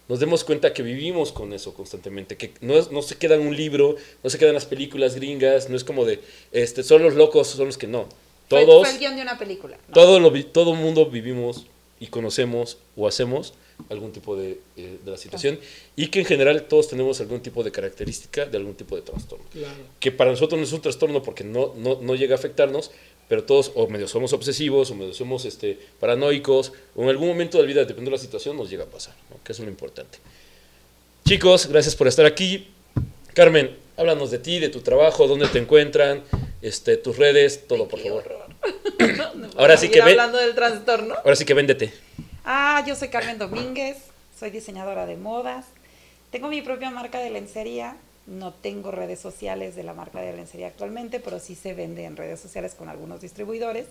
nos demos cuenta que vivimos con eso constantemente, que no, es- no se queda en un libro, no se quedan las películas gringas, no es como de, este, son los locos, son los que no. Todos, Fue, el guion de una película. ¿no? todo, lo, todo mundo vivimos y conocemos o hacemos algún tipo de, eh, de la situación y que en general todos tenemos algún tipo de característica de algún tipo de trastorno Claro. que para nosotros no es un trastorno porque no, no, no llega a afectarnos, pero todos o medio somos obsesivos o medio somos este, paranoicos o en algún momento de la vida, dependiendo de la situación, nos llega a pasar, ¿no? que es lo importante. Chicos, gracias por estar aquí. Carmen, háblanos de ti, de tu trabajo, dónde te encuentran, este, tus redes, todo, por favor. Ahora sí que hablando del trastorno. Ahora sí que véndete. Ah, yo soy Carmen Domínguez, soy diseñadora de modas. Tengo mi propia marca de lencería. No tengo redes sociales de la marca de lencería actualmente, pero sí se vende en redes sociales con algunos distribuidores.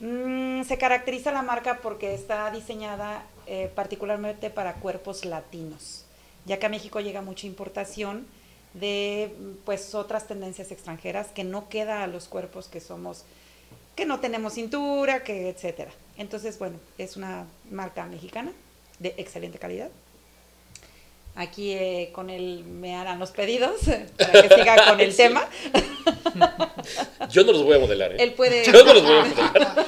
Mm, se caracteriza la marca porque está diseñada eh, particularmente para cuerpos latinos, ya que a México llega mucha importación de pues otras tendencias extranjeras que no queda a los cuerpos que somos que no tenemos cintura, que etcétera. Entonces, bueno, es una marca mexicana de excelente calidad. Aquí eh, con él me harán los pedidos para que siga con el Sí. tema. Yo no los voy a modelar, ¿eh? Él puede. Yo no los voy a modelar.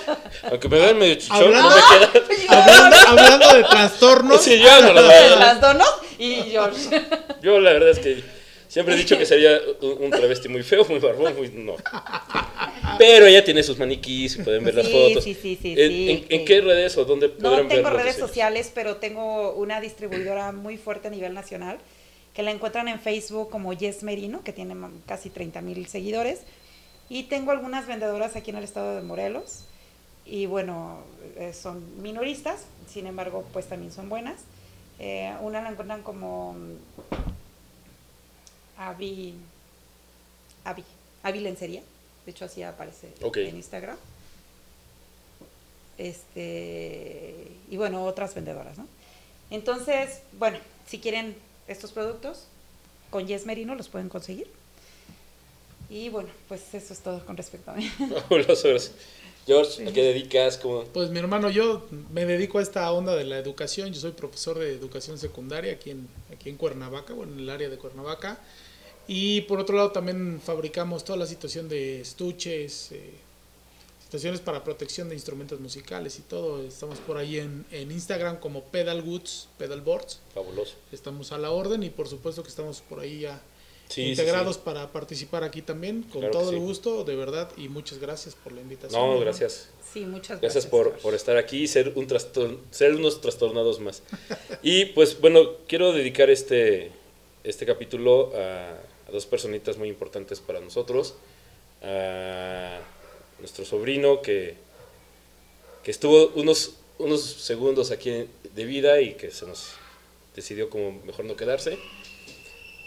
Aunque me vean medio chichón, no Hablando- me queda. Hablando, hablando de trastornos, Sí, yo no los voy a modelar. Las donos y George. Yo la verdad es que siempre he dicho que sería un, un travesti muy feo, muy barbón, muy... No. Pero ella tiene sus maniquís y pueden ver las fotos. sí, sí, sí, ¿En, sí, en- qué redes o dónde No podrán tengo redes sociales, pero tengo una distribuidora muy fuerte a nivel nacional que la encuentran en Facebook como Yes Merino, que tiene casi 30 mil seguidores. Y tengo algunas vendedoras aquí en el estado de Morelos. Y bueno, eh, son minoristas, sin embargo, pues también son buenas. Eh, una la encuentran como mm, Avi, Avi, Avi Lencería. De hecho, así aparece en Instagram. Este, y bueno, otras vendedoras, ¿no? Entonces, bueno, si quieren estos productos, con Yes Merino los pueden conseguir. Y bueno, pues eso es todo con respecto a mí. George, ¿a qué dedicas? ¿Cómo? pues mi hermano, yo me dedico a esta onda de la educación. Yo soy profesor de educación secundaria aquí en, aquí en Cuernavaca, bueno, en el área de Cuernavaca. Y por otro lado también fabricamos toda la situación de estuches, eh, estaciones para protección de instrumentos musicales y todo. Estamos por ahí en, en Instagram como Pedal Goods, Pedal Boards. Fabuloso. Estamos a la orden y por supuesto que estamos por ahí ya Sí, integrados sí. para participar aquí también, con Claro todo el sí. gusto, de verdad, y muchas gracias por la invitación. No, gracias. Sí, muchas gracias. Gracias por, por estar aquí y ser, un ser unos trastornados más. Y pues bueno, quiero dedicar este, este capítulo a, dos personitas muy importantes para nosotros. A nuestro sobrino que, que estuvo unos, unos segundos aquí de vida y que se nos decidió como mejor no quedarse.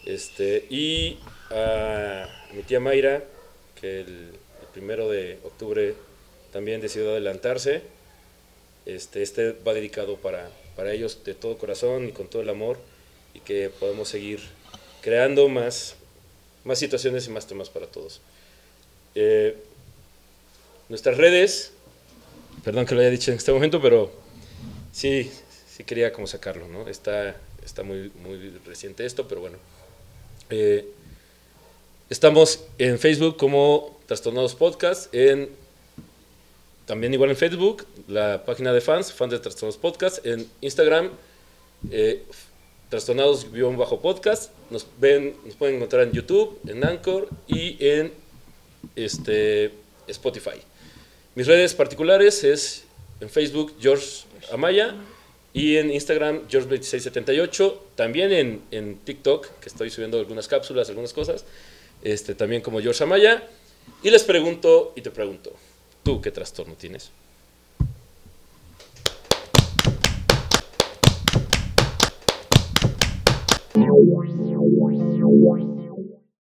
Este, y a mi tía Mayra, que el, el primero de octubre también decidió adelantarse. Este, este va dedicado para, para ellos de todo corazón y con todo el amor y que podamos seguir creando más, más situaciones y más temas para todos. Eh, nuestras redes, perdón que lo haya dicho en este momento, pero sí, sí quería como sacarlo, ¿no? Está, está muy, muy reciente esto, pero bueno. Eh, estamos en Facebook como Trastornados Podcast, en también igual en Facebook, la página de fans, fans de Trastornados Podcast, en Instagram, eh, Trastornados-podcast, nos ven, nos pueden encontrar en YouTube, en Anchor y en este, Spotify. Mis redes particulares es en Facebook George Amaya y en Instagram George2678, también en, en TikTok, que estoy subiendo algunas cápsulas, algunas cosas, este, también como George Amaya. Y les pregunto y te pregunto, ¿tú qué trastorno tienes? Música